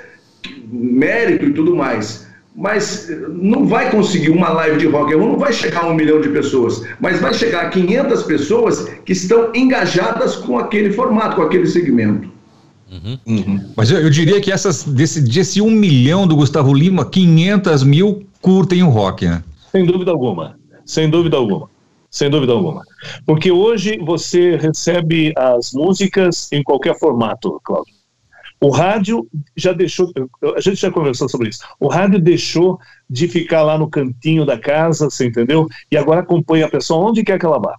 mérito e tudo mais mas não vai conseguir uma live de rock and roll, não vai chegar a um milhão de pessoas, mas vai chegar a 500 pessoas que estão engajadas com aquele formato, com aquele segmento. Uhum. Uhum. Mas eu, eu, diria que essas, desse, desse um milhão do Gustavo Lima, 500 mil curtem o rock, né? Sem dúvida alguma, sem dúvida alguma. Sem dúvida alguma. Porque hoje você recebe as músicas em qualquer formato, Cláudio. O rádio já deixou, a gente já conversou sobre isso. O rádio deixou de ficar lá no cantinho da casa, você entendeu? E agora acompanha a pessoa onde quer que ela vá.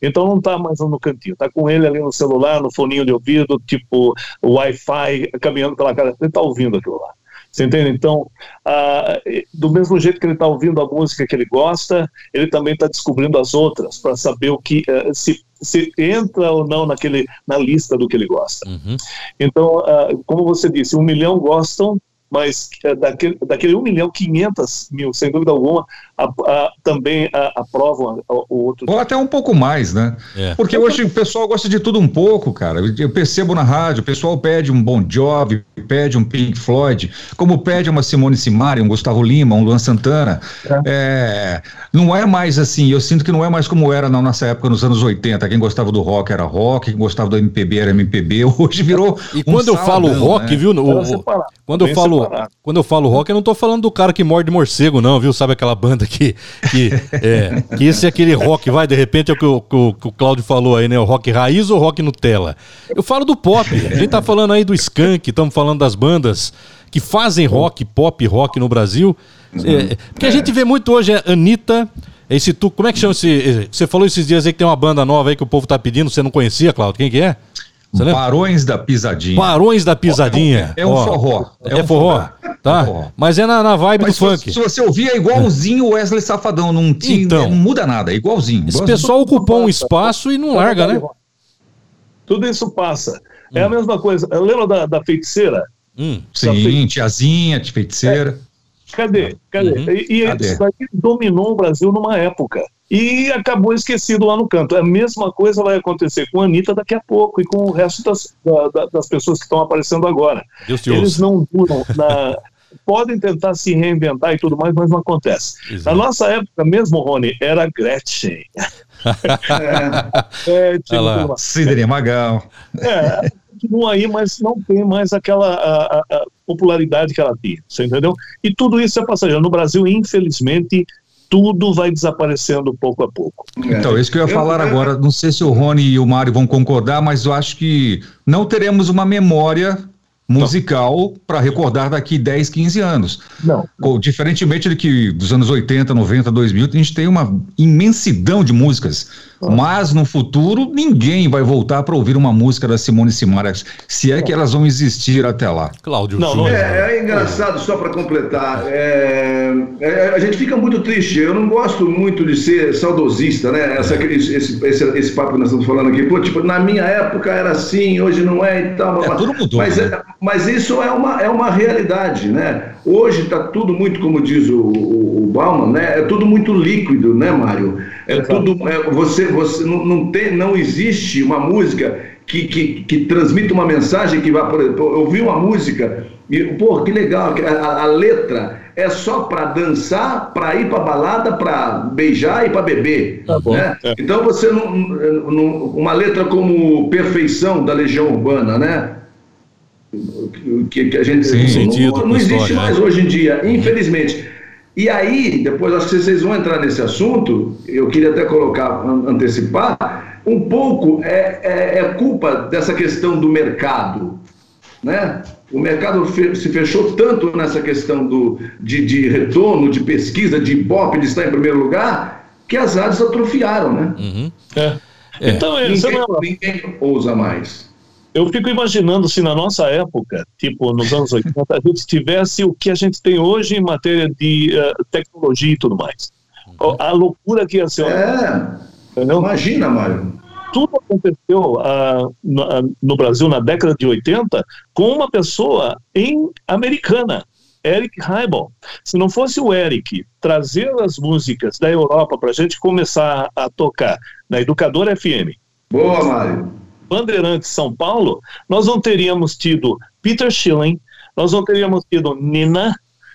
Então não está mais no cantinho, está com ele ali no celular, no foninho de ouvido, tipo Wi-Fi, caminhando pela casa, ele está ouvindo aquilo lá. Você entende? Então, ah, do mesmo jeito que ele está ouvindo a música que ele gosta, ele também está descobrindo as outras para saber o que eh, se, se entra ou não naquele na lista do que ele gosta. Uhum. Então, ah, como você disse, um milhão gostam mas é, daquele, daquele 1 milhão 500 mil, sem dúvida alguma, a, a, também aprovam o outro. Ou até um pouco mais, né? É. Porque hoje o pessoal gosta de tudo um pouco, cara. Eu percebo na rádio, o pessoal pede um Bon Jovi, pede um Pink Floyd, como pede uma Simone Simari, um Gustavo Lima, um Luan Santana. É. É, não é mais assim, eu sinto que não é mais como era na nossa época, nos anos 80. Quem gostava do rock era rock, quem gostava do MPB era MPB. <laughs> Hoje virou. E um quando eu falo rock, né? viu? O, o, quando eu falo quando eu falo rock, eu não tô falando do cara que morde morcego, não, viu? Sabe aquela banda que. Que, é, que esse é aquele rock, vai, de repente é o que o, que o, que o Claudio falou aí, né? O rock raiz ou rock Nutella? Eu falo do pop. A gente tá falando aí do Skank, estamos falando das bandas que fazem rock, pop rock no Brasil. É, porque a gente vê muito hoje a Anitta. Esse tu, como é que chama esse? Você falou esses dias aí que tem uma banda nova aí que o povo tá pedindo, você não conhecia, Claudio? Quem que é? Barões da Pisadinha. Barões da Pisadinha. É um forró. É, é um forró. forró. Tá. É forró. Mas é na, na vibe Mas do se, funk. Se você ouvir, é igualzinho o Wesley Safadão. Não, tinha, então, não muda nada, é igualzinho. Esse pessoal ocupou um espaço e não larga, né? Tudo isso passa. É a hum. mesma coisa. Lembra da, da feiticeira? Hum. Sim, tiazinha, de feiticeira. É. Cadê? Cadê? Uhum. E, e Cadê? isso daqui dominou o Brasil numa época. E acabou esquecido lá no canto. A mesma coisa vai acontecer com a Anitta daqui a pouco e com o resto das, da, das pessoas que estão aparecendo agora. Eles não duram. Na, <laughs> podem tentar se reinventar e tudo mais, mas não acontece. Exato. Na nossa época mesmo, Rony, era Gretchen. <laughs> é, é, tipo, Sidney Magal. É, continua aí, mas não tem mais aquela a, a popularidade que ela tinha, você entendeu? E tudo isso é passageiro. No Brasil, infelizmente, tudo vai desaparecendo pouco a pouco. Então, isso que eu ia falar agora, não sei se o Rony e o Mário vão concordar, mas eu acho que não teremos uma memória musical para recordar daqui 10, 15 anos. Não. Diferentemente de que dos anos 80, 90, 2000, a gente tem uma imensidão de músicas Mas no futuro ninguém vai voltar para ouvir uma música da Simone Simaras, se é que elas vão existir até lá. Cláudio. Não, não é, é engraçado, só para completar. É, é, a gente fica muito triste. Eu não gosto muito de ser saudosista, né? Essa, esse, esse, esse, papo que nós estamos falando aqui. Pô, tipo, na minha época era assim, hoje não é e tal. É, mas, tudo mudou, mas, né? mas isso é uma, é uma realidade, né? Hoje está tudo muito, como diz o Bauman, né? É tudo muito líquido, né, Mário? É tudo. É, você você não, não, tem, não existe uma música que, que, que transmita uma mensagem que vai. Por exemplo, eu ouvi uma música e, pô, que legal, a, a letra é só para dançar, para ir para balada, para beijar e para beber. Tá né? É. Então você não, não, uma letra como Perfeição da Legião Urbana, né? que, que a gente Sim, não, sentido, não, não existe história, mais é. hoje em dia, infelizmente. E aí, depois acho que vocês vão entrar nesse assunto, eu queria até colocar, antecipar, um pouco é, é, é culpa dessa questão do mercado. Né? O mercado fe se fechou tanto nessa questão do, de, de retorno, de pesquisa, de Ibope, de estar em primeiro lugar, que as rádios atrofiaram, né? Uhum. É. É. Então, Ninguém, Samuel, ninguém ousa mais. Eu fico imaginando se na nossa época, tipo nos anos 80, a gente tivesse o que a gente tem hoje em matéria de eh, tecnologia e tudo mais. Uhum. A loucura que ia ser. É, entendeu? imagina, Mário. tudo aconteceu ah, no, ah, no Brasil na década de 80 com uma pessoa em americana, Eric Heibel. Se não fosse o Eric trazer as músicas da Europa para a gente começar a tocar na Educadora FM, Boa, Mário. Bandeirantes São Paulo, nós não teríamos tido Peter Schilling, nós não teríamos tido Nina,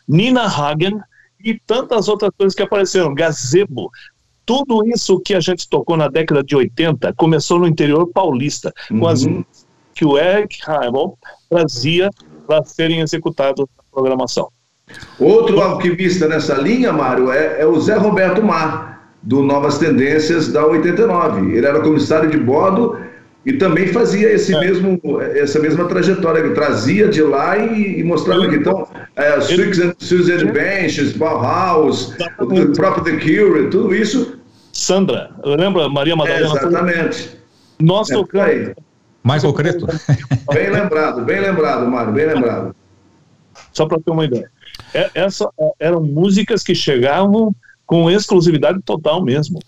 Nina Hagen e tantas outras coisas que apareceram, Gazebo. Tudo isso que a gente tocou na década de 80 começou no interior paulista, com as Uhum. que o Eric Heimel trazia para serem executadas na programação. Outro alquimista nessa linha, Mário, é, é o Zé Roberto Mar, do Novas Tendências da 89. Ele era comissário de bordo e também fazia esse É. mesmo, essa mesma trajetória, ele trazia de lá e, e mostrava aqui. Então, é, Susan, Susan Benches, Bauhaus, o próprio The Cure, tudo isso. Sandra, lembra Maria É, Madalena? exatamente. Nós É, tocamos aí. Michael Creto? <laughs> Bem lembrado, bem lembrado, Mário, bem lembrado. Só para ter uma ideia. É- Essa, é, eram músicas que chegavam com exclusividade total mesmo.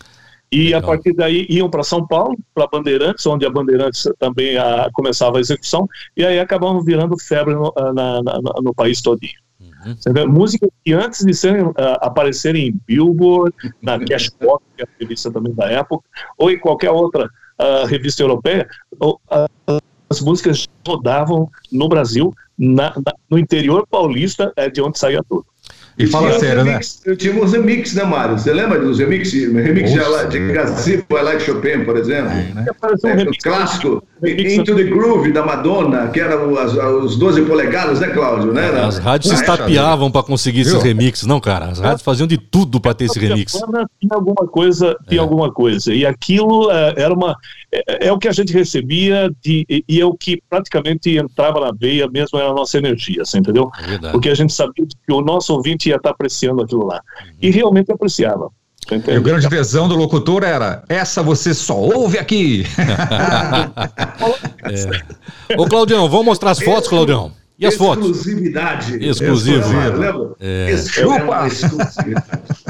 E Legal. a partir daí iam para São Paulo, para Bandeirantes, onde a Bandeirantes também ah, começava a execução, e aí acabavam virando febre no, ah, na- na- no país todinho. Uhum. Músicas que antes de serem, ah, aparecerem em Billboard, na Cashbox, que é a revista também da época, ou em qualquer outra ah, revista europeia, ou, ah, as músicas rodavam no Brasil, na- na- no interior paulista, é de onde saía tudo. E fala sério, né? Eu tinha uns remix, né, Mário? Você lembra dos remix? Remix de, Nossa. de Gazebo, I Like Chopin, por exemplo? né? Apareceu um É, remix- clássico, remix- Into the Groove, da Madonna, que era as- os 12 polegadas, né, Cláudio? Né? As rádios se estapeavam para conseguir esses remixes, não, cara. As rádios faziam de tudo para ter esse remix. Tinha alguma coisa, tinha É. alguma coisa. E aquilo é, era uma. É, é o que a gente recebia de, e, é o que praticamente entrava na veia mesmo, era a nossa energia, você entendeu? É. Porque a gente sabia que o nosso ouvinte ia estar apreciando aquilo lá. E realmente apreciava. você E o grande tesão do locutor era: essa você só ouve aqui. <laughs> Ô, Claudião, vamos mostrar as fotos, Claudião. E as fotos? Exclusividade. Exclusivo. Exclusivo. Lembra? É.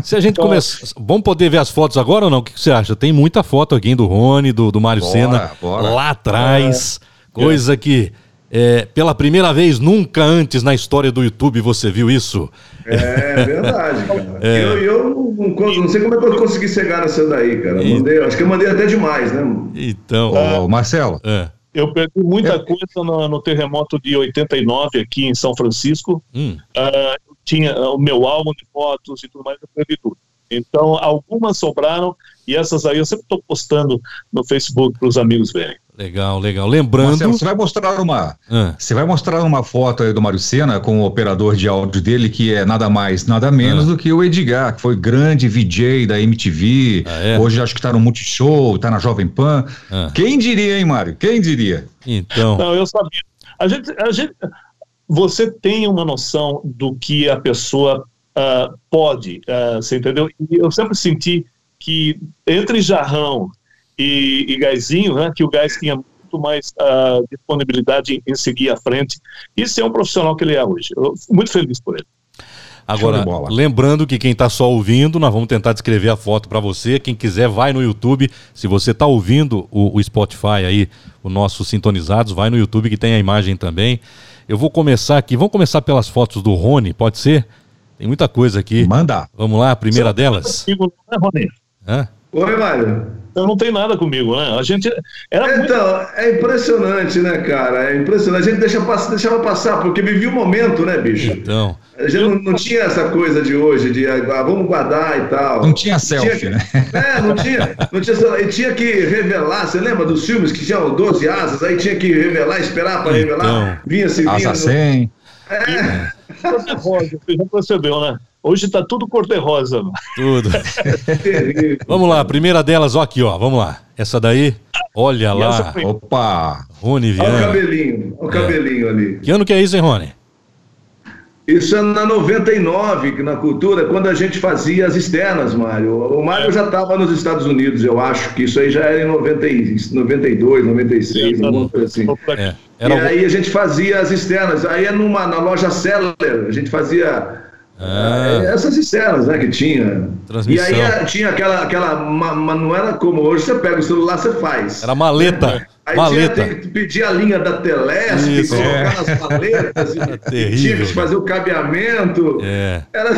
Se a gente começar. Vamos poder ver as fotos agora ou não? O que que você acha? Tem muita foto aqui do Rony, do, do Mário Bora, Senna. bora. Lá atrás. Coisa que. É, pela primeira vez, nunca antes na história do YouTube você viu isso. É verdade, cara. <laughs> Eu, eu não, não- não sei como é que eu consegui chegar nessa daí, cara. E- Mandei, acho que eu mandei até demais, né? Então. Ô, Marcelo, é. Eu perdi muita coisa no, no terremoto de 89 aqui em São Francisco. Hum, eu tinha ah, o meu álbum de fotos e tudo mais, eu perdi tudo. Então, algumas sobraram e essas aí eu sempre estou postando no Facebook para os amigos verem. legal, legal. Lembrando. Marcelo, você vai mostrar uma. Ah, Você vai mostrar uma foto aí do Mário Sena com o operador de áudio dele, que é nada mais, nada menos Ah. do que o Edgar, que foi grande VJ da MTV. Ah, é? Hoje acho que tá no Multishow, tá na Jovem Pan. Ah. Quem diria, hein, Mário? Quem diria? então. Não, eu sabia. A gente, a gente, você tem uma noção do que a pessoa ah, pode, ah, você entendeu? E eu sempre senti que entre Jarrão e, e Gásinho, né, que o Gás tinha muito mais uh, disponibilidade em, em, seguir à frente e ser um profissional que ele é hoje. Eu fico muito feliz por ele. Agora, lembrando que quem está só ouvindo, nós vamos tentar descrever a foto para você. Quem quiser, vai no YouTube. Se você está ouvindo o, o, Spotify aí, o nosso Sintonizados, vai no YouTube que tem a imagem também. Eu vou começar aqui. Vamos começar pelas fotos do Rony, pode ser? Tem muita coisa aqui. Manda. Vamos lá, a primeira delas. Comigo, né, Rony? Hã? Oi, Mário. Então não tem nada comigo, né? A gente. Era então, muito... é impressionante, né, cara? É impressionante. A gente deixa, deixava passar, porque vivia o momento, né, bicho? Então. A gente não, não tinha essa coisa de hoje, de ah, vamos guardar e tal. Não tinha selfie, tinha, né? É, não tinha. Não tinha, e tinha que revelar, você lembra dos filmes que tinham 12 asas, aí tinha que revelar, esperar para então, revelar. Vinha se vinha. Asa 100. É. Você já percebeu, né? Hoje tá tudo cor-de-rosa. Tudo. <laughs> vamos lá, a primeira delas, ó aqui, ó. Vamos lá. Essa daí, olha e lá. Foi... Opa! Rony Viana. Olha o cabelinho, olha o é. cabelinho ali. Que ano que é isso, hein, Rony? Isso é na 99, na cultura, quando a gente fazia as externas, Mário. O Mário é. já estava nos Estados Unidos, eu acho que isso aí já era em 90, 92, 96, alguma coisa assim. É. e aí a gente fazia as externas. Aí é numa, na loja Seller, a gente fazia ah. É, essas externas, né, que tinha. E aí é, tinha aquela, aquela não era como hoje, você pega o celular, você faz. Era maleta. Aí maleta. tinha que pedir a linha da Telesp, colocar é. nas maletas, e, <laughs> tinha que fazer o cabeamento. É. Era...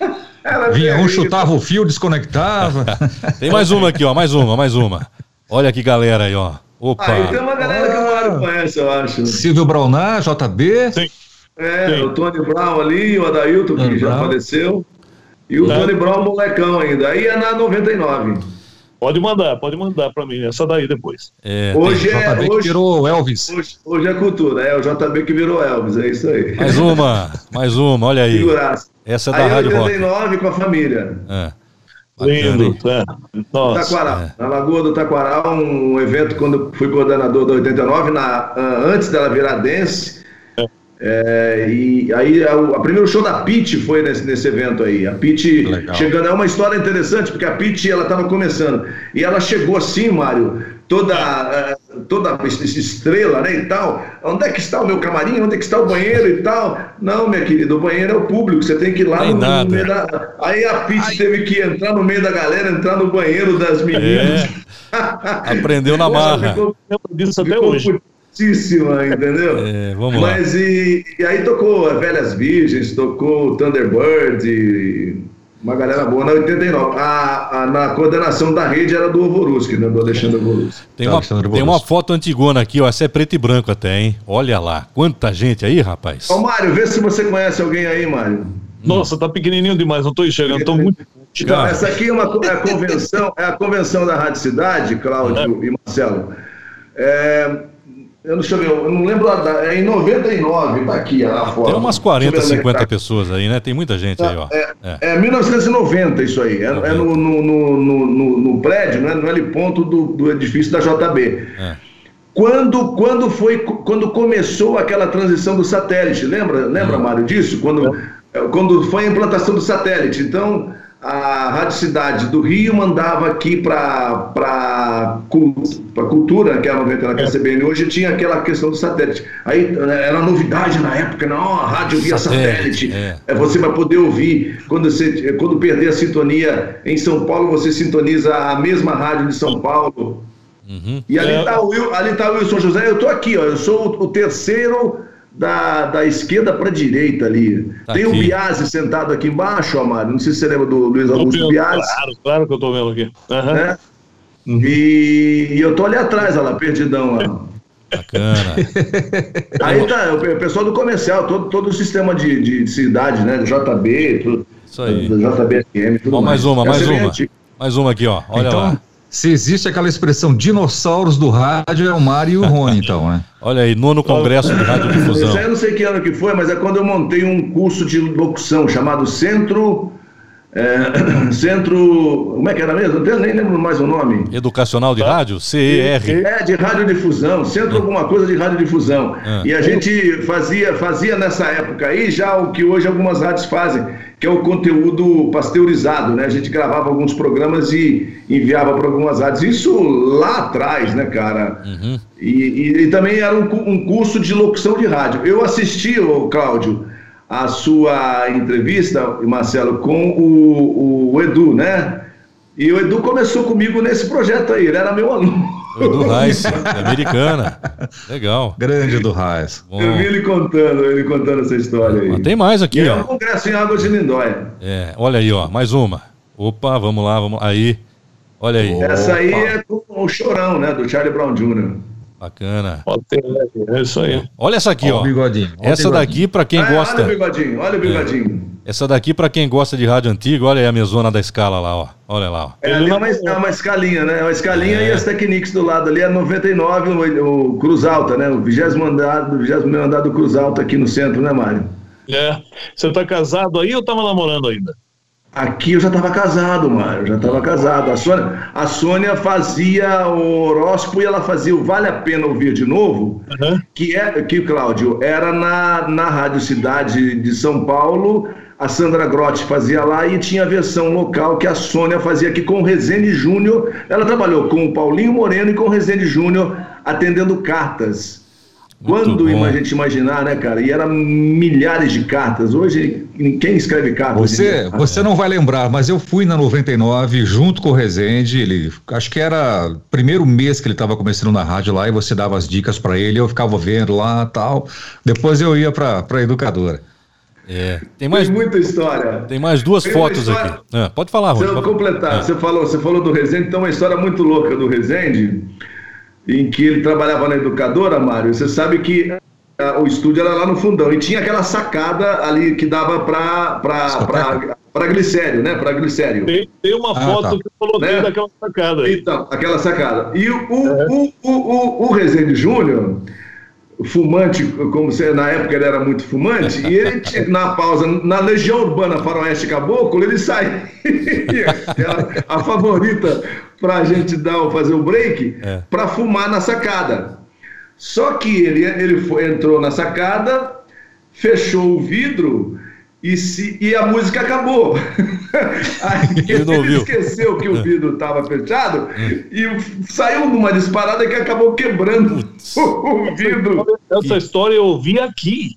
<laughs> Era Vinha um chutava o fio, desconectava. <laughs> Tem mais uma aqui, ó, mais uma, mais uma. Olha que galera aí, ó. Opa. Aí tem uma galera que o Mário conhece, eu acho. Silvio Braunar, JB. Sim. É, Sim. o Tony Brown ali, o Adailton, que já faleceu. E o é. Tony Brown, molecão ainda. Aí é na 99. Pode mandar, pode mandar para mim, essa daí depois. É, hoje é. JB hoje, que virou Elvis. Hoje, hoje, é cultura, é o JB que virou Elvis, é isso aí. Mais uma, mais uma, olha aí. Figuraça. Essa é da aí Rádio Rock. 89 com a família. É. Lindo, é. Nossa, Taquaral, é. na Lagoa do Taquaral, um evento quando fui coordenador da 89, na, antes dela virar dance, é, e aí a, a primeiro show da Pete foi nesse, nesse evento aí. A Pete chegando, é uma história interessante, porque a Pete ela estava começando. E ela chegou assim, Mário, toda, é, toda estrela, né? E tal. Onde é que está o meu camarim? Onde é que está o banheiro e tal? Não, minha querida, o banheiro é o público, você tem que ir lá no, no, meio da. Aí a Pete teve que entrar no meio da galera, entrar no banheiro das meninas. É. <laughs> Aprendeu na marra. Ficou, disso até hoje entendeu? É, vamos lá. Mas e, e, aí tocou a Velhas Virgens, tocou Thunderbird, uma galera boa na 89. A, a, na coordenação da rede era do Ovoruski, né? Do Alexandre Ovoruski. Tem uma, tem uma foto antigona aqui, ó. Essa é preto e branco até, hein? Olha lá. Quanta gente aí, rapaz. Ô, Mário, vê se você conhece alguém aí, Mário. Nossa, tá pequenininho demais, não tô enxergando, tô muito. Então, essa aqui é uma é a convenção, é a convenção da Rádio Cidade, Cláudio é. e Marcelo. É, eu não, deixa eu, ver, eu não lembro, é em 99, tá aqui a foto. Tem umas 40, 50 tá. pessoas aí, né? Tem muita gente aí, ó. É, é. é 1990 isso aí, é, é no, no, no, no, no prédio, né, no L ponto do, do edifício da JB. É. Quando, quando, foi, quando começou aquela transição do satélite, lembra, lembra Mário, disso? Quando, é. quando foi a implantação do satélite. Então, a Rádio Cidade do Rio mandava aqui para a cultura, que era 90 na CBN, hoje tinha aquela questão do satélite. Aí né, era novidade na época, não, a rádio via satélite, satélite. É. você vai poder ouvir. Quando, você, quando perder a sintonia em São Paulo, você sintoniza a mesma rádio de São Paulo. Uhum. E ali está é. o, tá o Wilson José, eu estou aqui, ó, eu sou o, o terceiro da, da esquerda para a direita ali. Tá Tem aqui. o Biase sentado aqui embaixo, Amado. Não sei se você lembra do Luiz Augusto Biase. Claro, claro que eu estou vendo aqui. Uhum. Né? Uhum. E, e, eu tô ali atrás, olha lá, perdidão lá. Bacana. <laughs> Aí tá, o pessoal do comercial, todo, todo o sistema de, de cidade, né? Do JB, tudo. Isso aí. Do JBFM, tudo ó, mais. mais uma, mais uma. Mais uma aqui, ó. Olha então, lá. Se existe aquela expressão dinossauros do rádio, é o Mário e o Rony, então, né? <laughs> Olha aí, nono congresso de radiodifusão. Isso aí eu não sei que ano que foi, mas é quando eu montei um curso de locução chamado Centro é, <coughs> Centro. Como é que era mesmo? Eu nem lembro mais o nome. Educacional de Rádio? CER. É, de radiodifusão, Centro alguma coisa de radiodifusão. Ah. E a gente fazia, fazia nessa época aí já o que hoje algumas rádios fazem, que é o conteúdo pasteurizado, né? A gente gravava alguns programas e enviava para algumas rádios. Isso lá atrás, né, cara? Uhum. E, e- e também era um, um curso de locução de rádio. Eu assisti, ô, Cláudio, a sua entrevista, Marcelo, com o, o Edu, né? E o Edu começou comigo nesse projeto aí, ele era meu aluno. O Edu <laughs> Reis, americana. Legal. Grande do Raiz. Bom. Eu vi ele contando, ele contando essa história aí. Mas tem mais aqui, E é um ó. congresso em Água de Lindóia. É, olha aí, ó. Mais uma. Opa, vamos lá, vamos Aí. Olha aí. Essa aí Opa. é com o Chorão, né? Do Charlie Brown Jr. Bacana. Pode ter, é isso aí. Olha essa aqui, Olha o ó. bigodinho. Essa bigodinho. daqui, pra quem Ah, Olha o gosta. bigodinho, olha o bigodinho. Essa daqui, pra quem gosta de rádio antigo, olha aí a mesona da escala lá, ó. Olha lá, ó. É, ali é uma, é uma escalinha, né? É uma escalinha É. e as Technics do lado ali é 99, o, o Cruz Alta, né? O 20 andar, do 20 andar do Cruz Alta aqui no centro, né, Mário? É. Você tá casado aí ou tava namorando ainda? Aqui eu já estava casado, Mário, eu já estava casado. A Sônia, a Sônia fazia o horóscopo e ela fazia o Vale a Pena Ouvir de Novo, Aham. que, é, que Cláudio, era na, na Rádio Cidade de São Paulo, a Sandra Grotti fazia lá e tinha a versão local que a Sônia fazia aqui com o Rezende Júnior. Ela trabalhou com o Paulinho Moreno e com o Rezende Júnior atendendo cartas. Quando a gente imaginar, né, cara? E eram milhares de cartas. Hoje, quem escreve cartas? Você, você não vai lembrar, mas eu fui na 99 junto com o Rezende. Ele, acho que era o primeiro mês que ele estava começando na rádio lá e você dava as dicas para ele. Eu ficava vendo lá tal. Depois eu ia para a educadora. É. Tem mais, Tem muita história. tem mais duas Tem fotos história- aqui. Ah, pode falar, Se Rony. eu pode- completar, Ah. você, falou, você falou do Rezende, então uma história muito louca do Rezende, em que ele trabalhava na educadora, Mário. Você sabe que ah, o estúdio era lá no fundão e tinha aquela sacada ali que dava para para glicério, né? Para glicério. Tem, tem uma Ah, foto tá. que eu coloquei Né? daquela sacada aí. Então, aquela sacada. E o, o, o, o, o Rezende Júnior, fumante, como você, na época ele era muito fumante, e ele tinha, na pausa, na Legião Urbana Faroeste Caboclo, ele saía, <laughs> a favorita para a gente dar, fazer o break, É. para fumar na sacada. Só que ele, ele foi- entrou na sacada, fechou o vidro e, se, e a música acabou. <laughs> Aí Ele ouviu. esqueceu que o vidro estava fechado e saiu numa disparada que acabou quebrando <laughs> o vidro. Essa história eu ouvi aqui.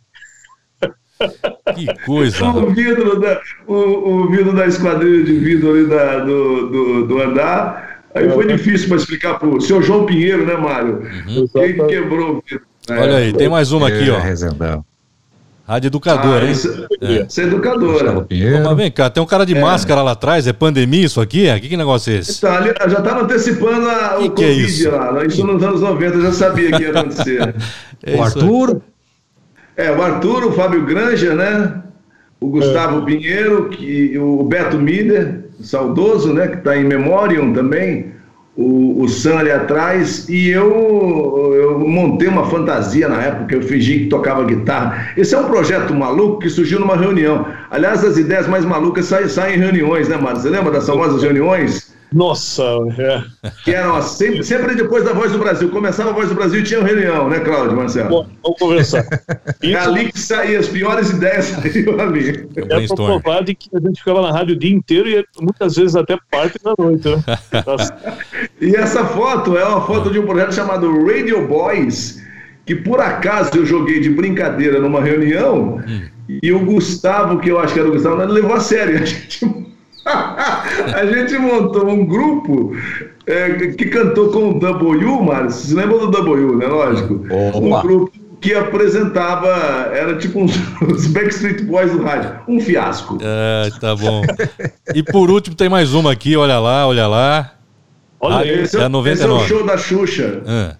Que coisa. O vidro da, o, o vidro da esquadrilha de vidro ali da- do, do, do andar. Aí foi difícil para explicar pro senhor João Pinheiro, né, Mário? Quem quebrou o vidro. Uhum. Olha aí, tem mais uma aqui, É, ó. Rádio Educadora, hein? Isso, É. isso é educadora. Gustavo Pinheiro. Mas vem cá, tem um cara de máscara lá atrás, é pandemia isso aqui? É? Que, que negócio é esse? Tá, ali- já estava antecipando a- Que o que é Covid isso? lá. Isso nos anos 90 eu já sabia que ia acontecer. <laughs> É o. Arthur, É, o Arthur, o Fábio Granja, né? O Gustavo Pinheiro, que, o Beto Mider, saudoso, né? Que está em Memoriam também. O, o Sam ali atrás. E eu, eu montei uma fantasia na época, eu fingi que tocava guitarra. Esse é um projeto maluco que surgiu numa reunião. Aliás, as ideias mais malucas saem, saem em reuniões, né, Mário? Você lembra das famosas reuniões? Nossa, é. Que eram as- sempre, sempre depois da Voz do Brasil. Começava a Voz do Brasil e tinha uma reunião, né, Cláudio Marcelo? Bom, vamos conversar. É Isso ali que saíam as piores ideias saíam ali. É um é de que a gente ficava na rádio o dia inteiro e muitas vezes até parte da noite, né? <laughs> E essa foto é uma foto de um projeto chamado Radio Boys, que por acaso eu joguei de brincadeira numa reunião e o Gustavo, que eu acho que era o Gustavo, levou a sério. <laughs> A gente, <laughs> a gente montou um grupo é, que cantou com o W, Mário. Vocês lembram do W, né? Lógico. Um Opa. grupo que apresentava, era tipo uns, <laughs> os Backstreet Boys do rádio. Um fiasco. É, tá bom. E por último tem mais uma aqui, olha lá, olha lá. olha Ah, esse- é é, a 99. esse é o show da Xuxa. Ah,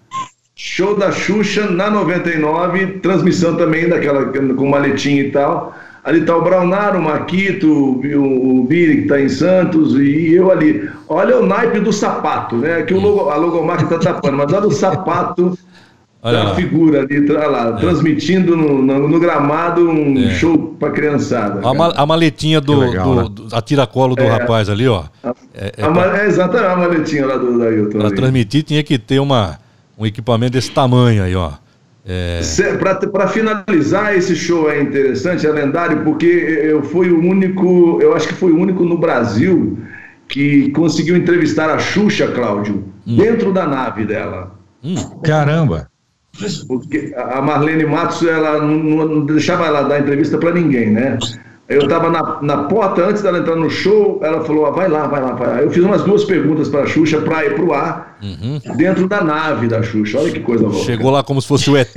Show da Xuxa na 99, transmissão também daquela com maletinha e tal. Ali tá o Braunaro, o Maquito, o, o Biri que tá em Santos e eu ali. Olha o naipe do sapato, né? Que o logo, a logomarca tá tapando, mas olha o sapato <laughs> Olha a figura ali, olha lá, é. transmitindo no, no, no, gramado um é. show pra criançada. A, mal, a maletinha do, legal, do, né? do, a tiracolo do é. rapaz ali, ó. É, é, pra... é, exatamente a maletinha lá do Ailton. Pra transmitir tinha que ter uma, um equipamento desse tamanho aí, ó. É... Para finalizar, esse show é interessante, é lendário, porque eu fui o único, eu acho que foi o único no Brasil que conseguiu entrevistar a Xuxa, Cláudio, hum. dentro da nave dela. Hum. Caramba! Porque a Marlene Matos, ela não, não deixava ela dar entrevista para ninguém, né? Eu estava na, na porta, antes dela entrar no show, ela falou: ah, vai lá, vai lá, vai lá. Eu fiz umas duas perguntas para a Xuxa para ir para o ar, uhum. dentro da nave da Xuxa. Olha que coisa boa. Chegou lá como se fosse o ET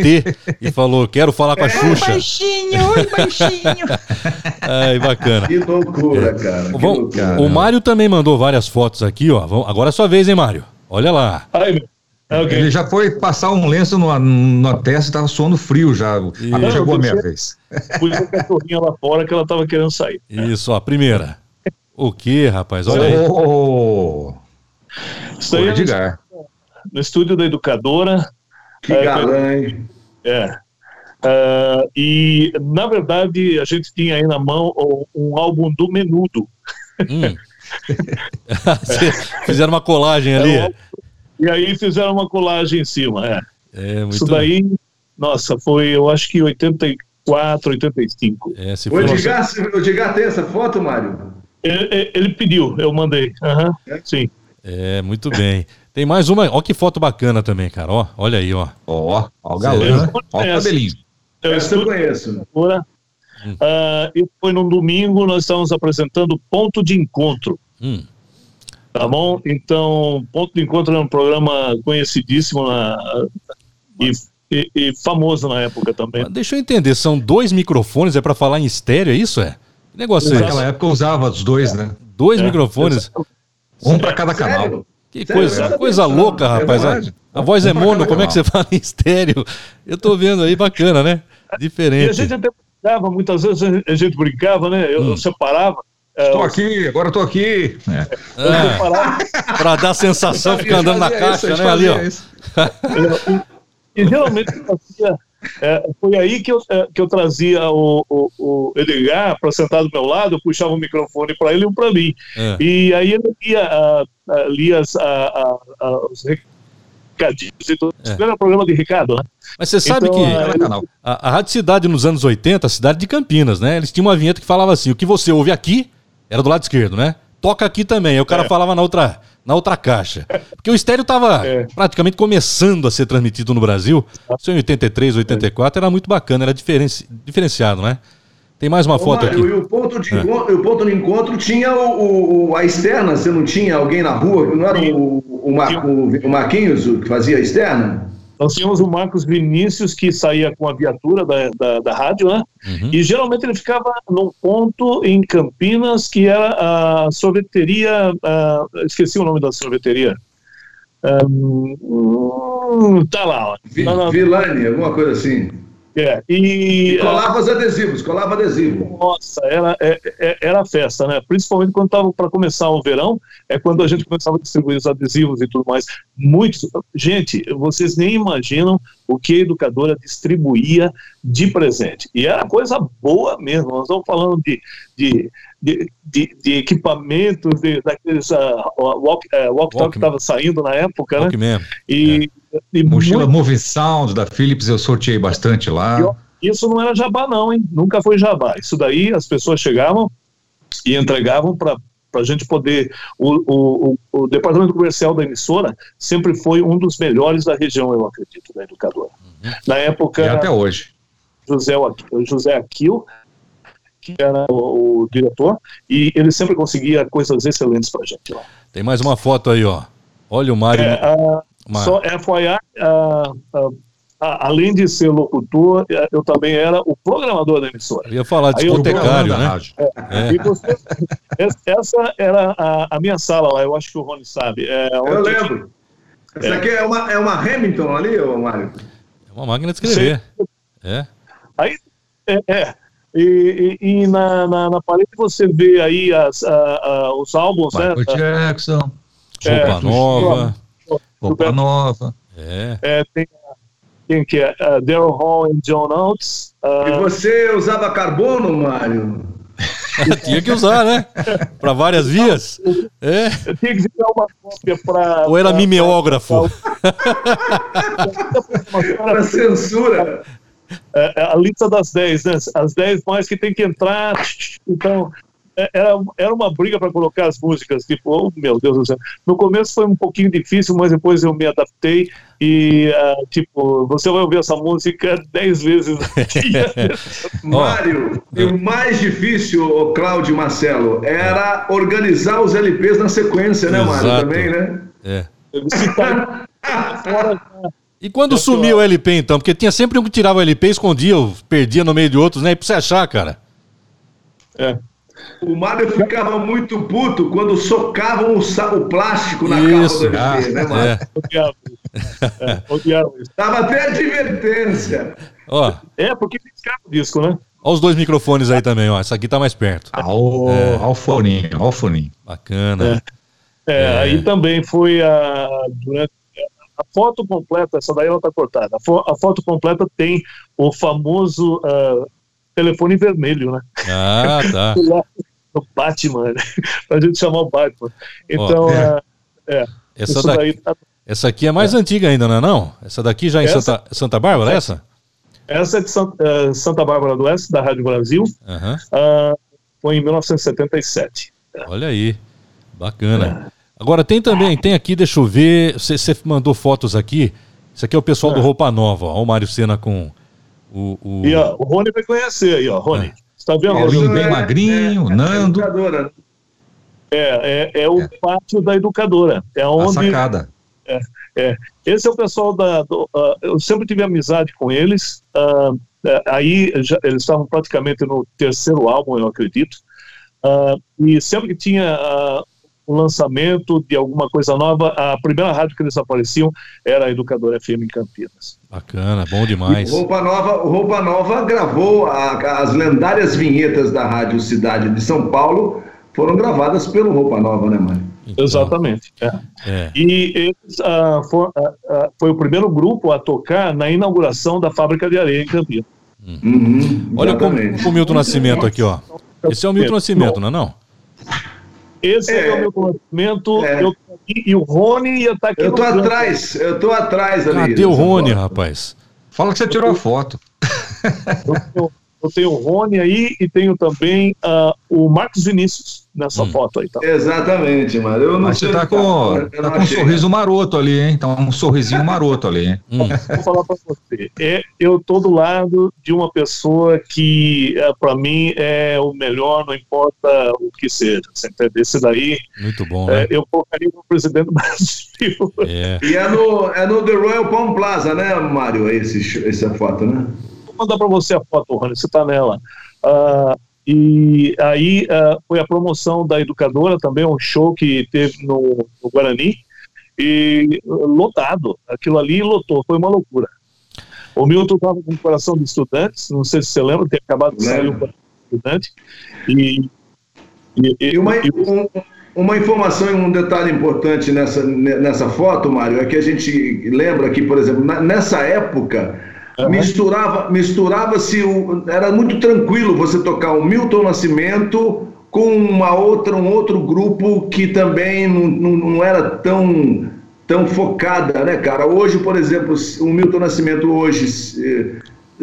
e falou: quero falar com a é, Xuxa. Oi, baixinho, oi, baixinho. <laughs> Ai, bacana. Que loucura, é. cara. Que Bom, loucura. O Mário também mandou várias fotos aqui, ó. Agora é sua vez, hein, Mário? Olha lá. Ai, meu. Okay. Ele já foi passar um lenço na, na testa e estava suando frio já. Agora chegou a minha vez. Pus a cachorrinha lá fora que ela estava querendo sair. Isso, ó, a primeira. O que, rapaz? Olha aí. Oh, Isso aí é no, no estúdio da educadora. Que é, galã, hein? É. Uh, e, na verdade, a gente tinha aí na mão um álbum do Menudo. Hum. <laughs> Fizeram uma colagem ali. É e aí fizeram uma colagem em cima. É. é Isso daí, nossa, foi eu acho que 84, 85. É, se for... o, Edgar, o Edgar tem essa foto, Mário? Ele, ele pediu, eu mandei. Uhum, é? Sim. É, muito bem. Tem mais uma, ó que foto bacana também, cara, ó, olha aí, ó. Ó, ó o galã, ó o cabelinho. Eu, Essa eu conheço. Agora, hum. uh, e foi num domingo, nós estávamos apresentando Ponto de Encontro. Hum. Tá bom? Então, Ponto de Encontro é um programa conhecidíssimo na, e, e, e famoso na época também. Mas deixa eu entender, são dois microfones, é para falar em estéreo, é isso? É? Que negócio é Naquela época usava os dois, né? Dois é, microfones? Um para cada canal. Que Sério? coisa, coisa louca, é rapaz. A, a, voz é mono, como é que você <laughs> fala em estéreo? Eu tô vendo aí, bacana, né? Diferente. E a gente até brincava, muitas vezes a gente brincava, né? Eu, hum. eu separava Estou é, aqui, agora estou aqui. É. É. Para dar sensação, ficar andando na caixa, isso, né? Ali, ó. E, e geralmente fazia, é, foi aí que eu, é, que eu trazia o, o, o Edgar para sentar do meu lado, eu puxava o microfone para ele e um para mim. É. E aí ele lia, a, a, lia as, a, os recadinhos e tudo. É. Era programa de Ricardo, né? Mas você sabe então, que a, a Rádio Cidade nos anos 80, a cidade de Campinas, né? Eles tinham uma vinheta que falava assim: o que você ouve aqui era do lado esquerdo, né? Toca aqui também. Aí o cara é. falava na outra, na outra caixa. Porque o estéreo estava <laughs> é. praticamente começando a ser transmitido no Brasil. Isso em 83, 84 era muito bacana, era diferenci, diferenciado, né? Tem mais uma Ô, foto Mário, aqui. E o ponto de, é. o ponto de encontro tinha o, o, a externa, você não tinha alguém na rua? Não era o, o, Mar, o, o Marquinhos que fazia a externa? Nós tínhamos o Marcos Vinícius, que saía com a viatura da, da, da rádio, né? Uhum. E geralmente ele ficava num ponto em Campinas, que era a sorveteria. A, esqueci o nome da sorveteria. Um, tá lá, ó. Vilani, alguma coisa assim. É, e, e colava os adesivos, colava adesivo. Nossa, era, é, é, era festa, né? Principalmente quando estava para começar o verão, é quando a gente começava a distribuir os adesivos e tudo mais. Muitos, gente, vocês nem imaginam o que a educadora distribuía de presente. E era coisa boa mesmo. Nós estamos falando de, de, de, de, de equipamentos, de, daqueles uh, walk, uh, walk, walk que estava saindo na época, walk né? Mesmo. E, é. E Mochila muito... Movie Sound da Philips eu sorteei bastante lá. Isso não era jabá não, hein? Nunca foi jabá. Isso daí as pessoas chegavam e entregavam para para a gente poder. O, o, o, departamento comercial da emissora sempre foi um dos melhores da região, eu acredito, da educadora. Uhum. Na época. E até hoje. José, José Aquil, que era o, o, diretor, e ele sempre conseguia coisas excelentes para a gente lá. Tem mais uma foto aí, ó. Olha o Mário. É, uh, Só FYI, uh, uh, além de ser locutor, é, eu também era o programador da emissora. Eu ia falar de discotecário, né? É, é. Você, essa era a, a, minha sala lá, eu acho que o Rony sabe. É, eu lembro. Essa é. aqui é uma, é uma Hamilton ali, ô Mário? É uma máquina de escrever. Sim. É. Aí, é, é. E, e, e na, na, na, parede você vê aí as, a, a, os álbuns, Michael né? Jackson. Roupa nova. Roupa nova. É. é tem quem que é? Uh, Daryl Hall e John Oates. Uh, E você usava carbono, Mário? <laughs> Tinha que usar, né? Pra várias vias. É. eu tinha que tirar uma cópia para. Ou era mimeógrafo? Para <laughs> censura. É, a lista das 10, né? As 10 mais que tem que entrar. Então, é, era, era uma briga para colocar as músicas. Tipo, oh, meu Deus do céu. No começo foi um pouquinho difícil, mas depois eu me adaptei. E, uh, tipo, você vai ouvir essa música 10 vezes no <laughs> dia. <laughs> Mário, e o mais difícil, Cláudio e Marcelo, era organizar os LPs na sequência, né, Mário? Exato. Também, né? É. E quando sumiu o LP, então? Porque tinha sempre um que tirava o LP, escondia, perdia no meio de outros, né? E pra você achar, cara. é. O Mário ficava muito puto quando socavam o, o plástico na Isso. capa do LP, né, Mário? É. Odiava. É, odiava isso. Dava até advertência. Ó, É, porque riscava o disco, né? ó os dois microfones aí também, ó. Essa aqui tá mais perto. Ao, ao foninho, ao foninho. Bacana. É, aí também foi a. Durante, a foto completa, essa daí ela tá cortada. A, fo- a foto completa tem o famoso ah, telefone vermelho, né? Ah, tá. <laughs> Lá no Batman, né? <laughs> pra gente chamar o Batman. Então, Ó. ah, é. Essa, daqui, daí tá- essa aqui é mais antiga ainda, não é não? Essa daqui já em Essa- Santa, Santa Bárbara, essa? essa é de San- ah, Santa Bárbara do Oeste, da Rádio Brasil, Aham. ah, foi em 1977. Olha aí. Bacana. Agora tem também, tem aqui, deixa eu ver. Você mandou fotos aqui. Isso aqui é o pessoal do É. Roupa Nova. Ó, o Mário Sena com o. o- E ó, o Rony vai conhecer aí, ó, Rony. É. Você tá vendo, Rony? bem magrinho, é, Nando. É educadora, né? É, é, é o pátio da educadora. É A onde sacada. É, esse é o pessoal da. do- ah, eu sempre tive amizade com eles. é, aí já- eles estavam praticamente no terceiro álbum, eu acredito. Ah, e sempre que tinha um lançamento de alguma coisa nova, a primeira rádio que eles apareciam era a Educadora FM em Campinas. Bacana, bom demais. O Roupa Nova, o Roupa Nova gravou a- as lendárias vinhetas da Rádio Cidade de São Paulo, foram gravadas pelo Roupa Nova, né, Mário? Então, Exatamente. é. É. E eles, ah, for- ah, ah, foi o primeiro grupo a tocar na inauguração da fábrica de areia em Campinas. Uhum, Olha como exatamente. o Milton Nascimento aqui, ó. Esse é o Milton Nascimento, não é não? Esse é, É. o meu conhecimento. É. Eu tô aqui, e o Rony ia estar aqui. Eu tô atrás, eu tô atrás ali. Cadê o Rony, foto. rapaz? Fala que você tirou a foto. Eu eu tenho o Rony aí e tenho também ah, o Marcos Vinícius nessa Hum. foto aí. Tá? Exatamente, Mário. Eu não Mas sei você tá com, tá com um sorriso maroto ali, hein? Tá um sorrisinho maroto ali, hein? Hum, Vou falar para você. É, eu tô do lado de uma pessoa que, para mim, é o melhor, não importa o que seja. Você entende? Esse daí, muito bom, é, né? eu colocaria no presidente do <laughs> Brasil. É. E é no, é no The Royal Palm Plaza, né, Mário? Esse, essa foto, né? Mandar para você a foto, Rony, você está nela. Ah, e aí ah, foi a promoção da educadora também, um show que teve no, no Guarani, e lotado. Aquilo ali lotou, foi uma loucura. O Milton estava com o coração de estudantes, não sei se você lembra, tem acabado de sair o coração de estudante. E, e, E uma, e- um- uma informação e um detalhe importante nessa, nessa foto, Mário, é que a gente lembra que, por exemplo, na- nessa época, Aham. misturava, misturava-se, era muito tranquilo você tocar o Milton Nascimento com uma outra, um outro grupo que também não, não, não era tão, tão focada, né, cara? Hoje, por exemplo, o Milton Nascimento hoje, eh,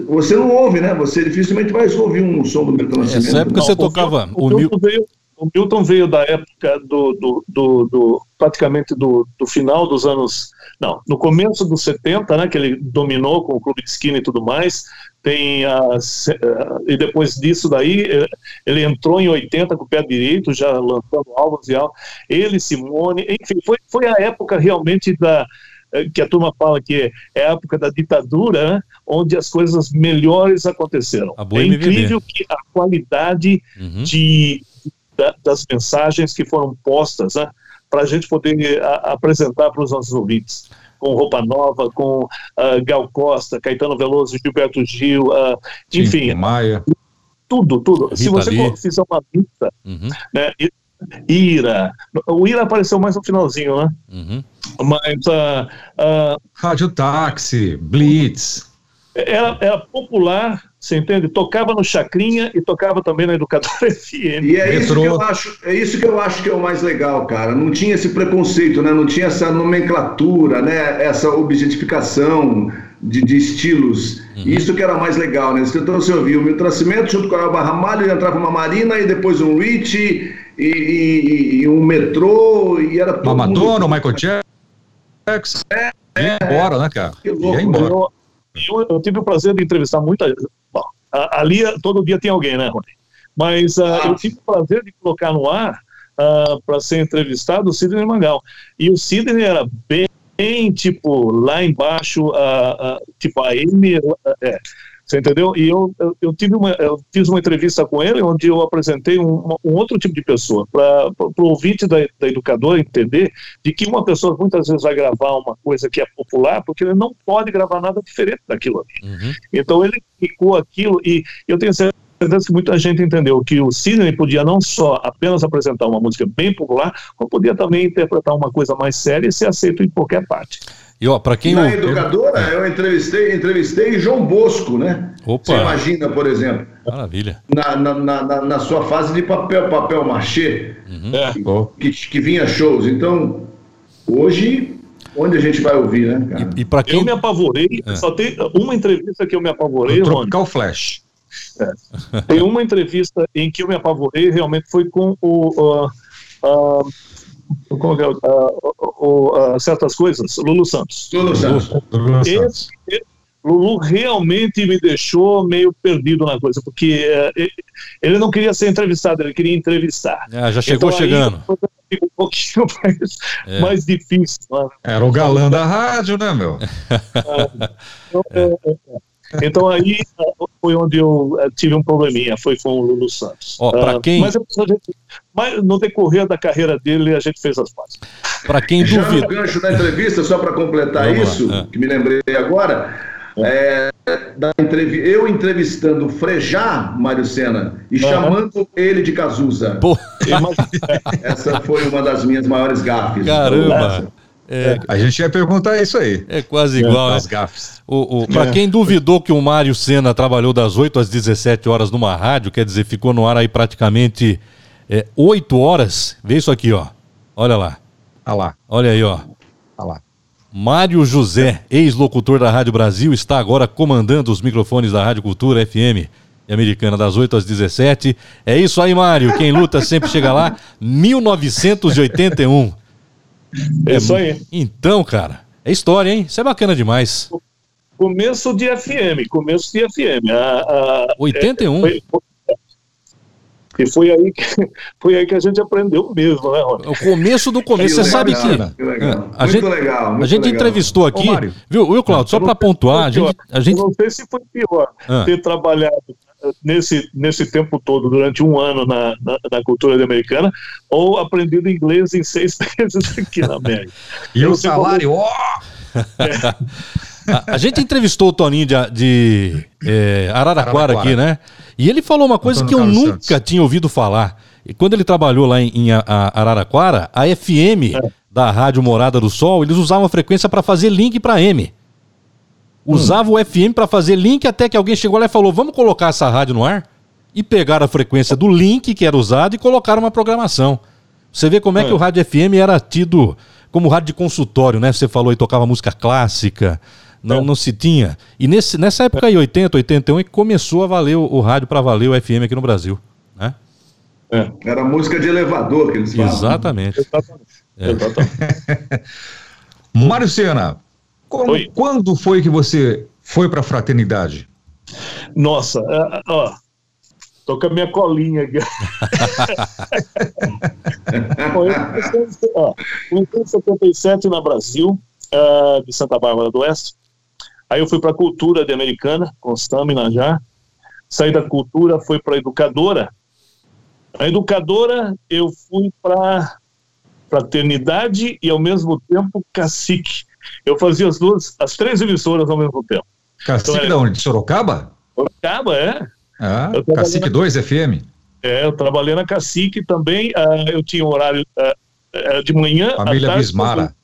você não ouve, né? Você dificilmente vai ouvir um som do Milton Nascimento. Essa época né? você tocava. O O Mil... Milton, veio, o Milton veio da época do, do, do, do- praticamente do, do final dos anos. Não, no começo dos 70, né, que ele dominou com o Clube de Esquina e tudo mais. Tem a, se- eh, e depois disso daí, ele entrou em 80 com o pé direito, já lançando álbuns e álbuns. Ele, Simone, enfim, foi, foi a época realmente da eh, que a turma fala que é a época da ditadura, né, onde as coisas melhores aconteceram. É incrível que a qualidade Uhum. de, da- das mensagens que foram postas, né, para a gente poder a- apresentar para os nossos ouvintes. Com Roupa Nova, com ah, Gal Costa, Caetano Veloso, Gilberto Gil, ah, enfim, Tim Maia. tudo, tudo. Se Rita você Lee. fizer uma lista, Uhum. né, Ira, o Ira apareceu mais no finalzinho, né? Uhum. Mas uh, uh, Rádio Táxi, Blitz. Era, era popular, você entende? Tocava no Chacrinha e tocava também na Educadora <laughs> FM. E é isso, que eu acho, é isso que eu acho que é o mais legal, cara. Não tinha esse preconceito, né? Não tinha essa nomenclatura, né? Essa objetificação de, de estilos. Uhum. Isso que era mais legal, né? Então você ouvia o Milton Nascimento junto com a Barra Ramalho, entrava uma Marina e depois um Rich e, e, e, um metrô e era todo Madonna, mundo... Michael Jackson. É, é, embora, né, cara? Que louco, ia embora. Eu, eu, eu, tive o prazer de entrevistar muita ali todo dia tem alguém, né, Rony? Mas uh, ah. eu tive o prazer de colocar no ar ah, para ser entrevistado o Sidney Mangal. E o Sidney era bem, tipo, lá embaixo, uh, tipo, a Amy. É, você entendeu? E eu, eu, eu, tive uma, eu fiz uma entrevista com ele onde eu apresentei um, um outro tipo de pessoa, para o ouvinte da, da educadora entender de que uma pessoa muitas vezes vai gravar uma coisa que é popular, porque ele não pode gravar nada diferente daquilo ali. Uhum. Então ele ficou aquilo, e eu tenho certeza que muita gente entendeu que o Sidney podia não só apenas apresentar uma música bem popular, como podia também interpretar uma coisa mais séria e ser aceito em qualquer parte. E ó, para quem Na educadora, eu entrevistei, entrevistei João Bosco, né? Opa. Você imagina, por exemplo. Maravilha. Na, na, na, na sua fase de papel, papel machê, uhum. que, que, que, vinha shows. Então, hoje, onde a gente vai ouvir, né, cara? E, e para quem... Eu me apavorei, é. só tem uma entrevista que eu me apavorei, Tropical Rony. Flash. É. Tem uma entrevista em que eu me apavorei, realmente foi com o... Uh, uh, como é, uh, uh, uh, certas coisas, Lulu Santos. Lulu Santos. Lulu, Santos. Esse, Lulu realmente me deixou meio perdido na coisa, porque uh, ele não queria ser entrevistado, ele queria entrevistar. Ah, já chegou então, chegando. Aí, um pouquinho <laughs> mais, é. mais difícil. Né? Era o galã da rádio, né, meu? <laughs> então, é. aí foi onde eu tive um probleminha, foi com o Lulu Santos. Ó, oh, quem... Mas, gente, mas, no decorrer da carreira dele, a gente fez as pazes. Para quem duvida... Já no gancho da entrevista, só para completar Vamos isso, é. que me lembrei agora, é, da entrev... eu entrevistando o Frejá, Mário Sena, e uhum. chamando ele de Cazuza. Pô. Essa foi uma das minhas maiores gafes. Caramba! É, a gente ia perguntar isso aí. É quase igual, As né? gafes. O, o, Para é. quem duvidou que o Mário Sena trabalhou das 8 às 17 horas numa rádio, quer dizer, ficou no ar aí praticamente é, 8 horas, vê isso aqui, ó. Olha lá. Olha lá. Olha aí, ó. Olha lá. Mário José, ex-locutor da Rádio Brasil, está agora comandando os microfones da Rádio Cultura FM americana das 8 às 17. É isso aí, Mário. Quem luta sempre chega lá. 1981. É isso aí. Então, cara, é história, hein? Isso é bacana demais. Começo de FM, começo de FM. A, a, 81? É, foi, e foi aí que, <laughs> foi aí que a gente aprendeu mesmo, né, Rony? O começo do começo. Você sabe que. que legal. É, a muito gente, legal. Muito a gente legal. entrevistou aqui. Ô, viu, viu, Claudio? Só para pontuar, a gente, a gente. Eu não sei se foi pior ah. ter trabalhado nesse, nesse tempo todo, durante um ano na, na, na, cultura americana, ou aprendido inglês em seis <laughs> meses aqui na América. e o salário, ó! É. A, a, gente entrevistou o Toninho de, de é, Araraquara, Araraquara, aqui, né? E ele falou uma coisa que eu nunca Santos. tinha ouvido falar. E quando ele trabalhou lá em, em Araraquara, a FM é. da Rádio Morada do Sol, eles usavam a frequência para fazer link para M. Usava hum. o FM para fazer link até que alguém chegou lá e falou: vamos colocar essa rádio no ar? E pegaram a frequência do link que era usado e colocaram uma programação. Você vê como é, é. que o rádio FM era tido como rádio de consultório, né? Você falou e tocava música clássica, não, é. não se tinha. E nesse, nessa época aí, 80, 81, é que começou a valer o, o rádio para valer o FM aqui no Brasil. Né? É. Era música de elevador que eles falavam. Exatamente. É. Exatamente. <laughs> Mário Sena, como, quando foi que você foi para a fraternidade? Nossa, uh, ó, tô com a minha colinha aqui. <laughs> Bom, eu em 77 na Brasil, uh, de Santa Bárbara do Oeste. Aí eu fui para a cultura de Americana, com Stamina já. Saí da cultura, fui para a educadora. A educadora, eu fui para fraternidade e ao mesmo tempo cacique. Eu fazia as duas, as três emissoras ao mesmo tempo. Cacique então, é, de onde? De Sorocaba? Sorocaba, é. Ah, Cacique na, 2 FM? É, eu trabalhei na Cacique também. Uh, eu tinha um horário uh, uh, de manhã. Família tarde, Bismara.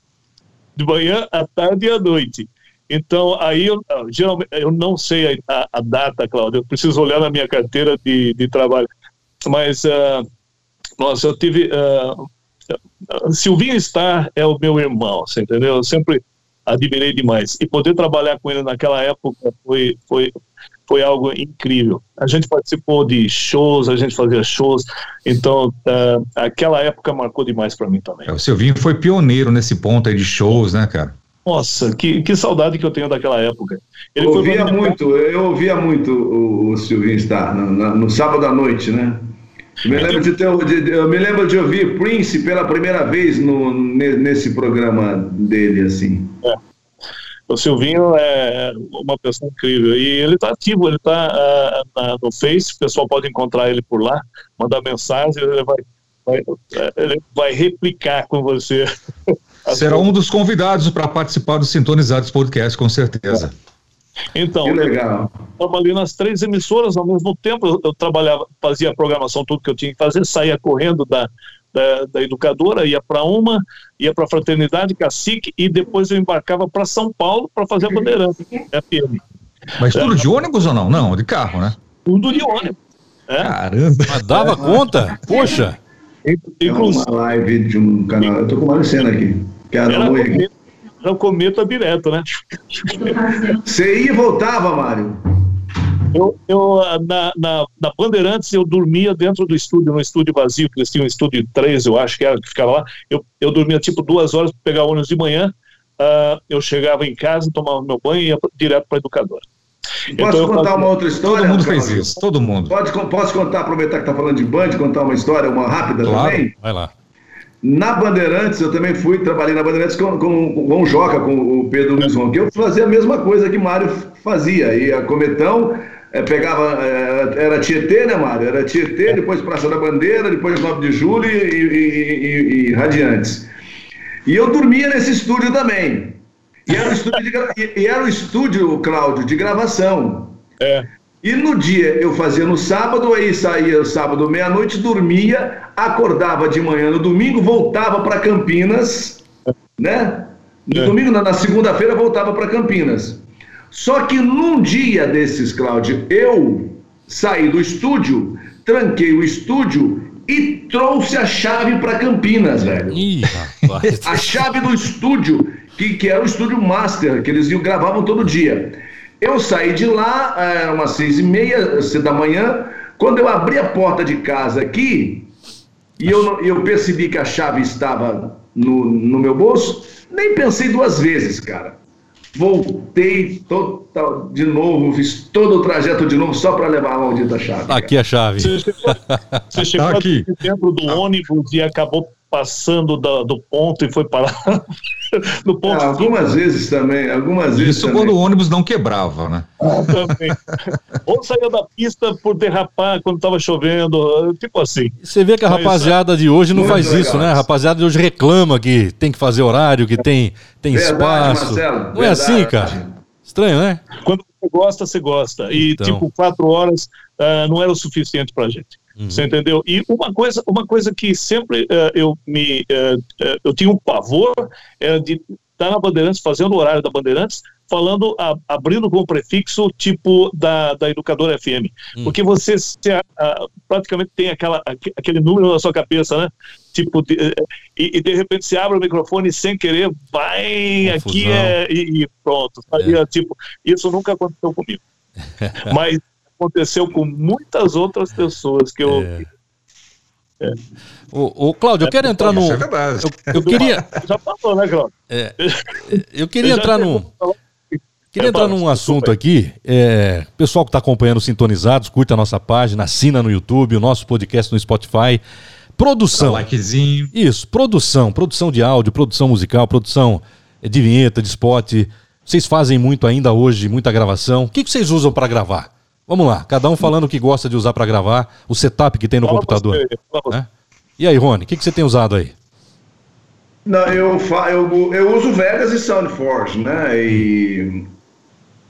de manhã, à tarde e à noite. Então, aí, eu, geralmente, eu não sei a, a data, Cláudio, eu preciso olhar na minha carteira de, de trabalho. Mas, uh, nossa, eu tive. Uh, Silvinho Star é o meu irmão, você entendeu? Eu sempre admirei demais. E poder trabalhar com ele naquela época foi, foi, foi algo incrível. A gente participou de shows, a gente fazia shows, então uh, aquela época marcou demais para mim também. É, o Silvinho foi pioneiro nesse ponto aí de shows, né, cara? Nossa, que, que saudade que eu tenho daquela época. Ele eu ouvia muito, eu ouvia muito o, o Silvinho Star no, no, no, sábado à noite, né? Eu me, lembro de ter, de, eu me lembro de ouvir Prince pela primeira vez no, nesse programa dele, assim. É. O Silvinho é uma pessoa incrível e ele está ativo, ele está uh, no Face, o pessoal pode encontrar ele por lá, mandar mensagem, ele vai, vai ele vai replicar com você. <laughs> Será um dos convidados para participar do Sintonizados Podcast, com certeza. Então, que legal. eu trabalhei nas três emissoras ao mesmo tempo. Eu, eu, trabalhava, fazia a programação, tudo que eu tinha que fazer, saía correndo da, da, da educadora, ia para uma, ia para a Fraternidade, Cacique, e depois eu embarcava para São Paulo para fazer a Bandeirante, FM. <laughs> Mas tudo é, de ônibus ou não? Não, de carro, né? Tudo de ônibus. É. Caramba. Mas dava conta? Poxa. Inclusive. uma live de um canal. Eu tô com uma cena aqui. Que era, era, cometa, era cometa direto, né? Você ia e voltava, Mário? Eu, eu na, na, na, Bandeirantes, eu dormia dentro do estúdio, no estúdio vazio, que eles tinham um estúdio 3, eu acho que era, que ficava lá. Eu, eu dormia tipo duas horas para pegar ônibus de manhã. Uh, eu chegava em casa, tomava meu banho e ia direto para a educadora. Posso então, contar uma outra história? Todo mundo fez isso, todo mundo. Pode, posso contar, aproveitar que está falando de Band, contar uma história, uma rápida claro, também? Vai lá. Na Bandeirantes, eu também fui, trabalhei na Bandeirantes com, com, com o Joca, com o Pedro Luiz Ron, que eu fazia a mesma coisa que Mário fazia. E a Cometão é, pegava, é, era Tietê, né, Mário? Era Tietê, depois Praça da Bandeira, depois 9 de Julho e, e, e, e Radiantes. E eu dormia nesse estúdio também. E era o estúdio, e era o estúdio Cláudio, de gravação. É. E no dia eu fazia no sábado, aí saía sábado meia-noite, dormia, acordava de manhã no domingo, voltava para Campinas, né? No é. domingo, na, segunda-feira, voltava para Campinas. Só que num dia desses, Cláudio, eu saí do estúdio, tranquei o estúdio e trouxe a chave para Campinas, velho. Ih, a chave do estúdio, que, que era o estúdio master, que eles gravavam todo dia. Eu saí de lá, era umas seis e meia da manhã, quando eu abri a porta de casa aqui, e eu, eu percebi que a chave estava no, no meu bolso, nem pensei duas vezes, cara. Voltei total, de novo, fiz todo o trajeto de novo só para levar a maldita chave. Aqui cara. a chave. Você chegou, <laughs> você chegou tá aqui. dentro do ônibus e acabou passando do, do ponto e foi parar <laughs> no ponto. É, algumas vezes também, algumas vezes. Isso também. quando o ônibus não quebrava, né? Ah, também. Ou saía da pista por derrapar quando estava chovendo, tipo assim. Você vê que a rapaziada de hoje não faz isso, né? A rapaziada de hoje reclama que tem que fazer horário, que tem, tem verdade, espaço. Marcelo, não verdade. é assim, cara? Estranho, né? Quando você gosta, você gosta. E então. tipo, quatro horas uh, não era o suficiente pra gente. Uhum. Você entendeu? E uma coisa, uma coisa que sempre uh, eu me uh, uh, eu tinha um pavor era de estar na Bandeirantes, fazendo o horário da Bandeirantes, falando, a, abrindo com o prefixo tipo da, da educadora FM. Uhum. Porque você se, praticamente tem aquela, aquele número na sua cabeça, né? Tipo, de, e, e, de repente você abre o microfone sem querer, vai, Confusão. aqui é, e, e pronto. É. Tipo, isso nunca aconteceu comigo. <laughs> Mas aconteceu com muitas outras pessoas que eu. É. É. O, o Cláudio, eu quero entrar no. É eu, eu, queria. <laughs> Já falou, né, Cláudio? É, eu queria entrar no. Queria entrar num assunto aqui. É, pessoal que está acompanhando Sintonizados, curta a nossa página, assina no YouTube, o nosso podcast no Spotify. Produção. Dá likezinho. Isso, produção. Produção de áudio, produção musical, produção de vinheta, de spot. Vocês fazem muito ainda hoje, muita gravação. O que, que vocês usam para gravar? Vamos lá, cada um falando o que gosta de usar para gravar, o setup que tem no fala computador. Você, né? E aí, Rony, o que, que você tem usado aí? Não, eu, eu, eu uso Vegas e SoundForge, né? E,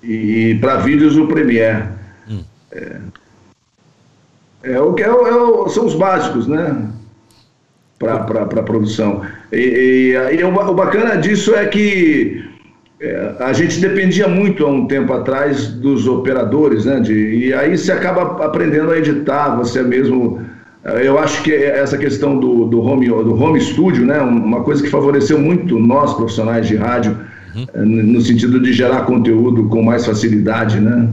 e para vídeos o Premiere. Hum. É, é, o que é, é, são os básicos, né? para a produção. E, e, e o, o, bacana disso é que é, a gente dependia muito há um tempo atrás dos operadores, né? De, e aí você acaba aprendendo a editar, você mesmo. É, eu acho que essa questão do, do, home, do home studio, né? Uma coisa que favoreceu muito nós, profissionais de rádio, uhum. É, no sentido de gerar conteúdo com mais facilidade, né?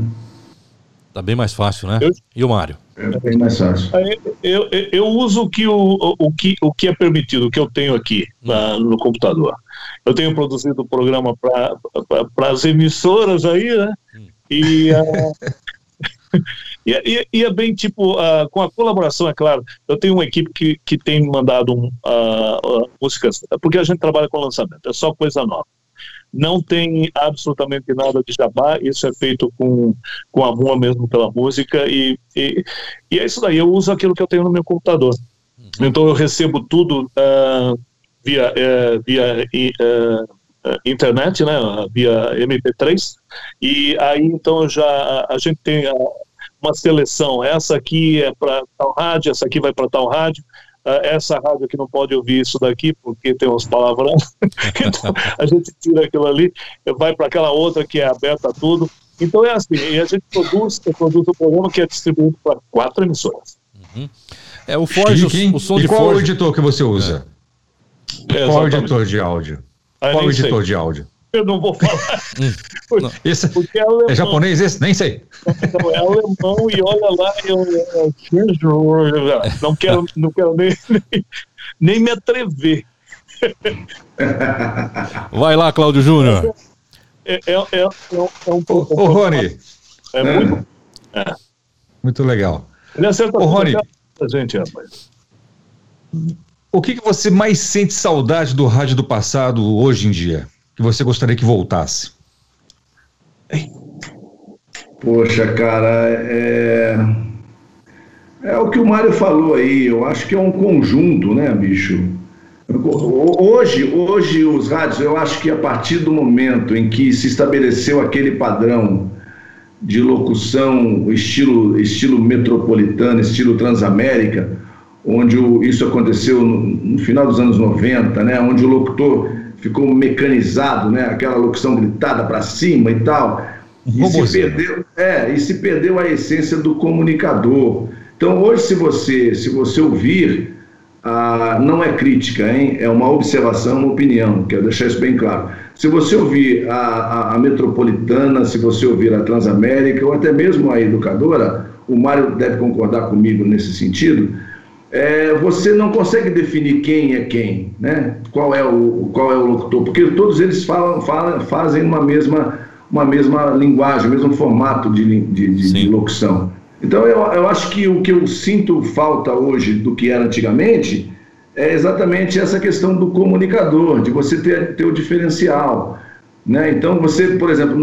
Tá bem mais fácil, né? Eu... E o Mário? É bem mais fácil. Eu, eu, eu uso o que, o, o, que, o que é permitido, o que eu tenho aqui na, no computador. Eu tenho produzido o programa para as emissoras aí, né? Hum. E, uh, <laughs> e, e, e, é bem tipo, uh, com a colaboração, é claro. Eu tenho uma equipe que, que tem mandado um, uh, músicas, porque a gente trabalha com lançamento, é só coisa nova não tem absolutamente nada de jabá, isso é feito com, com amor mesmo pela música, e, e, e é isso daí, eu uso aquilo que eu tenho no meu computador. Uhum. Então eu recebo tudo uh, via, uh, via uh, internet, né, via MP3, e aí então já a gente tem uma seleção, essa aqui é para tal rádio, essa aqui vai para tal rádio, ah, essa rádio aqui não pode ouvir isso daqui porque tem uns palavrões, <laughs> então a gente tira aquilo ali, vai para aquela outra que é aberta a tudo. Então é assim, e a gente produz, produz o programa que é distribuído para quatro emissoras. Uhum. É o Forge, o, o som e de qual Forge. o editor que você usa? É. Qual o editor de áudio? Ah, qual o editor sei. de áudio? eu não vou falar. Hum. <laughs> esse, porque é, alemão. é japonês esse? Nem sei. Não, é alemão e olha lá, eu, eu, não quero, não quero nem, nem, <laughs> nem me atrever. Vai lá, Cláudio Júnior. É, é, é, é, um pouco. Ô, Rony. É muito. É. Muito legal. Ele acerta Ô, Rony. gente, rapaz. O que, que você mais sente saudade do rádio do passado hoje em dia? que você gostaria que voltasse? Poxa, cara, é. É o que o Mário falou aí, eu acho que é um conjunto, né, bicho? Hoje, hoje os rádios, eu acho que a partir do momento em que se estabeleceu aquele padrão de locução estilo, estilo metropolitano, estilo transamérica, onde o, isso aconteceu no, no, final dos anos 90, né, onde o locutor ficou mecanizado, né? Aquela locução gritada para cima e tal. E se, perdeu, é, e se perdeu a essência do comunicador. Então, hoje, se você, se você ouvir, ah, não é crítica, hein? é uma observação, uma opinião, quero deixar isso bem claro. Se você ouvir a, a, a Metropolitana, se você ouvir a Transamérica, ou até mesmo a Educadora, o Mário deve concordar comigo nesse sentido, é, você não consegue definir quem é quem, né? Qual é o, qual é o locutor, porque todos eles falam, falam, fazem uma mesma, uma mesma linguagem, o mesmo formato de, de, de, de locução. Então eu, eu acho que o que eu sinto falta hoje do que era antigamente é exatamente essa questão do comunicador, de você ter, ter o diferencial. Né? Então, você, por exemplo,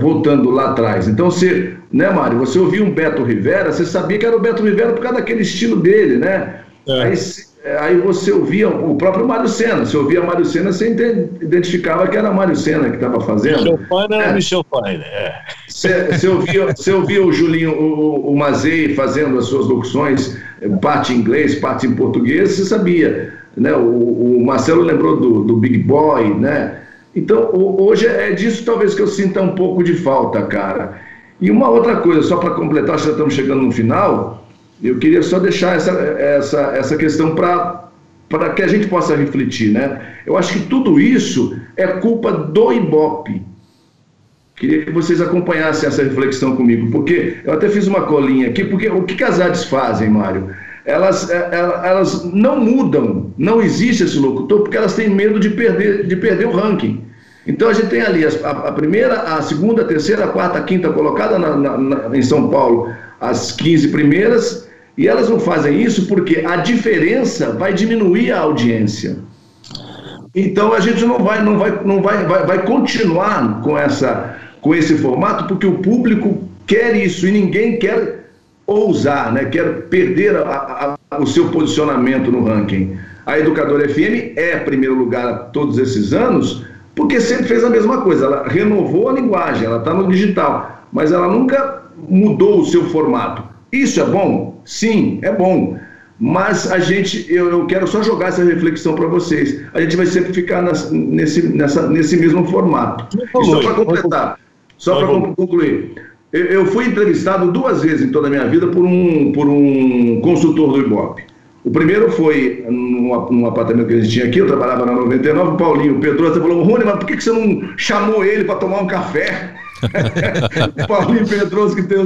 voltando lá atrás, então você, né, Mário, você ouvia um Beto Rivera, você sabia que era o Beto Rivera por causa daquele estilo dele, né? É. Aí, aí você ouvia o próprio Mário Senna, você ouvia Mário Senna, você identificava que era Mário Senna que estava fazendo. Michel Paine era é. Michel Paine, é. Você, você, ouvia, você ouvia o Julinho, o, o Mazei fazendo as suas locuções, parte em inglês, parte em português, você sabia. Né? O, o Marcelo lembrou do, do Big Boy, né? Então, hoje é disso talvez que eu sinta um pouco de falta, cara. E uma outra coisa, só para completar, já estamos chegando no final, eu queria só deixar essa, essa, essa questão para que a gente possa refletir, né? Eu acho que tudo isso é culpa do Ibope. Queria que vocês acompanhassem essa reflexão comigo, porque eu até fiz uma colinha aqui, porque o que as artes fazem, Mário? Elas, é, é, elas não mudam, não existe esse locutor, porque elas têm medo de perder, de perder o ranking. Então a gente tem ali a, a primeira, a segunda, a terceira, a quarta, a quinta colocada na, na, na, em São Paulo, as 15 primeiras, e elas não fazem isso porque a diferença vai diminuir a audiência. Então a gente não vai, não vai, não vai, vai, vai continuar com, essa, com esse formato porque o público quer isso e ninguém quer ousar, né? quer perder a, a, o seu posicionamento no ranking. A Educadora FM é primeiro lugar todos esses anos porque sempre fez a mesma coisa. Ela renovou a linguagem, ela está no digital, mas ela nunca mudou o seu formato. Isso é bom? Sim, é bom. mas a gente, eu, eu quero só jogar essa reflexão para vocês. A gente vai sempre ficar nas, nesse, nessa, nesse mesmo formato. E só para completar, só para concluir, eu, eu, fui entrevistado duas vezes em toda a minha vida por um, por um consultor do Ibope. O primeiro foi num, num, apartamento que a gente tinha aqui, eu trabalhava na 99, o Paulinho Pedrosa falou, Rony, mas por que, que você não chamou ele para tomar um café? <laughs> o Paulinho Pedroso que tem,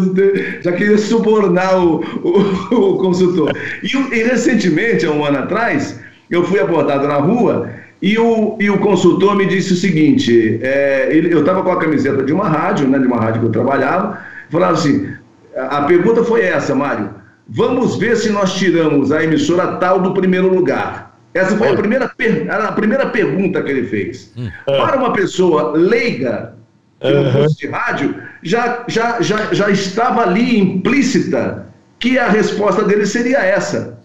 já queria subornar o, o, o consultor. E, e, recentemente, há um ano atrás, eu fui abordado na rua e o, e o consultor me disse o seguinte: é, ele, eu estava com a camiseta de uma rádio, né, de uma rádio que eu trabalhava, falava assim: a, a pergunta foi essa, Mário. Vamos ver se nós tiramos a emissora tal do primeiro lugar. Essa foi a primeira, a primeira pergunta que ele fez. Hum. Para uma pessoa leiga, que no curso de rádio, já, já, já, já estava ali implícita que a resposta dele seria essa.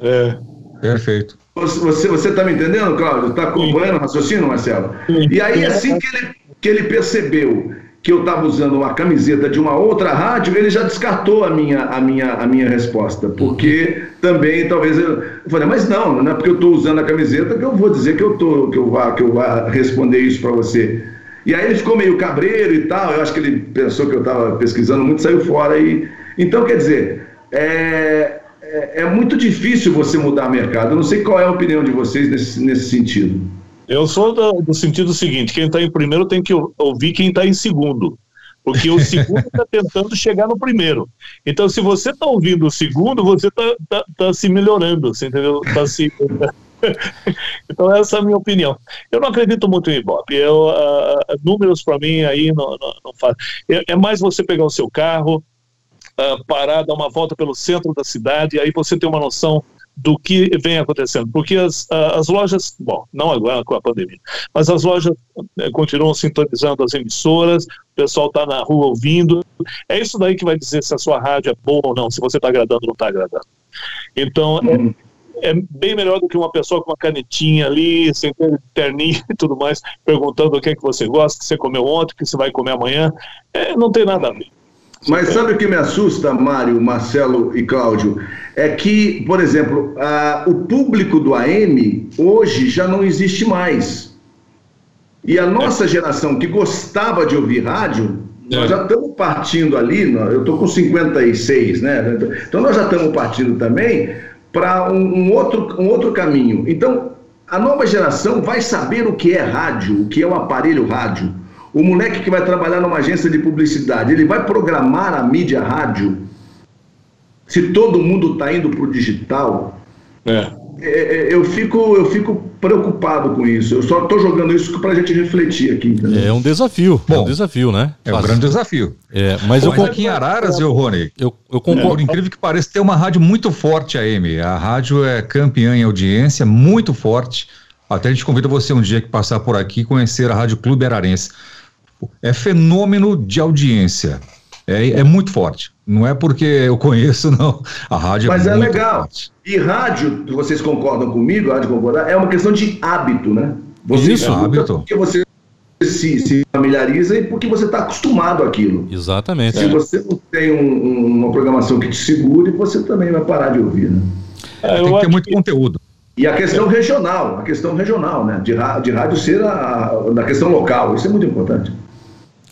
É. Perfeito. Você está me entendendo, Cláudio? Está acompanhando o raciocínio, Marcelo? E aí, assim que ele, que ele percebeu que eu estava usando uma camiseta de uma outra rádio, ele já descartou a minha, a minha, a minha resposta, porque também talvez eu, eu falei, mas não, não é porque eu estou usando a camiseta que eu vou dizer que eu tô, que eu vá, que eu vá responder isso para você. E aí ele ficou meio cabreiro e tal, eu acho que ele pensou que eu estava pesquisando muito, saiu fora e então quer dizer, é, é, é, muito difícil você mudar mercado. Eu não sei qual é a opinião de vocês nesse, nesse sentido. Eu sou do, do sentido seguinte: quem está em primeiro tem que ouvir quem está em segundo. Porque o segundo está tentando chegar no primeiro. Então, se você está ouvindo o segundo, você está tá, tá se melhorando, você entendeu? Tá se. <laughs> então, essa é a minha opinião. Eu não acredito muito em Ibope. Eu, uh, números para mim aí não, não, não faz. É, é, mais você pegar o seu carro, uh, parar, dar uma volta pelo centro da cidade, aí você tem uma noção do que vem acontecendo, porque as, as lojas, bom, não agora com a pandemia, mas as lojas eh, continuam sintonizando as emissoras, o pessoal está na rua ouvindo, é isso daí que vai dizer se a sua rádio é boa ou não, se você está agradando ou não está agradando. Então, é, uhum. é, bem melhor do que uma pessoa com uma canetinha ali, sem ter terninho e tudo mais, perguntando o que é que você gosta, o que você comeu ontem, o que você vai comer amanhã, é, não tem nada a ver. Mas sabe o que me assusta, Mário, Marcelo e Cláudio? É que, por exemplo, a, o público do AM hoje já não existe mais. E a nossa geração que gostava de ouvir rádio, nós é. já estamos partindo ali, eu estou com 56, né? Então nós já estamos partindo também para um, um, outro, um outro caminho. Então, a nova geração vai saber o que é rádio, o que é o aparelho rádio. O moleque que vai trabalhar numa agência de publicidade, ele vai programar a mídia rádio? Se todo mundo está indo para o digital, é. É, é. eu, fico, eu fico preocupado com isso. Eu só estou jogando isso para a gente refletir aqui. Entendeu? É um desafio. Bom, é um desafio, né? É um grande desafio. É, mas Bom, eu aqui em Araras, eu, Rony, eu, eu concordo. Por incrível que pareça, tem uma rádio muito forte, a M. A rádio é campeã em audiência, muito forte. Até a gente convida você um dia que passar por aqui conhecer a Rádio Clube Ararense é fenômeno de audiência. É, é, muito forte. Não é porque eu conheço, não. A rádio Mas é, é legal. Forte. E rádio, vocês concordam comigo, rádio concordar, é uma questão de hábito, né? Você Isso, hábito. Porque você se, se familiariza e porque você está acostumado àquilo. Exatamente. Se é. você não tem um, um, uma programação que te segure, você também vai parar de ouvir, né? É, tem que ter muito que... conteúdo. E a questão regional, a questão regional, né? De, de rádio ser a, a, na questão local, isso é muito importante.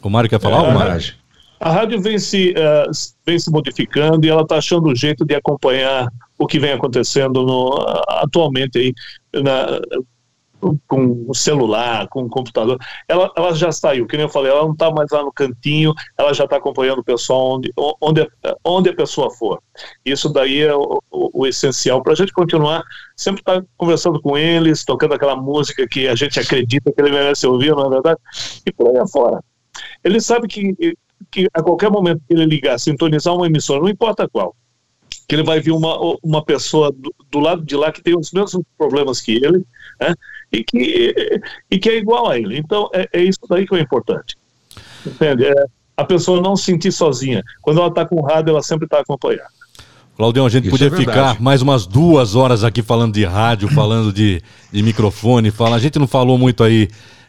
O Mário quer falar, é, Mário? A rádio vem se, uh, vem se modificando e ela está achando um jeito de acompanhar o que vem acontecendo no, atualmente aí na, com o celular, com o computador. Ela, ela já saiu, que nem eu falei, ela não está mais lá no cantinho, ela já está acompanhando o pessoal onde, onde, onde a pessoa for. Isso daí é o, o, o essencial para a gente continuar sempre estar tá conversando com eles, tocando aquela música que a gente acredita que ele merece ouvir, não é verdade? E por aí afora. Ele sabe que, que a qualquer momento que ele ligar, sintonizar uma emissora, não importa qual, que ele vai vir uma, uma pessoa do, do lado de lá que tem os mesmos problemas que ele, né, e, que, e que é igual a ele. Então, é, é isso daí que é importante. Entende? É, a pessoa não se sentir sozinha. Quando ela está com o rádio, ela sempre está acompanhada. Claudião, a gente Isso podia é ficar mais umas duas horas aqui falando de rádio, falando de, de microfone, fala. A gente não falou muito aí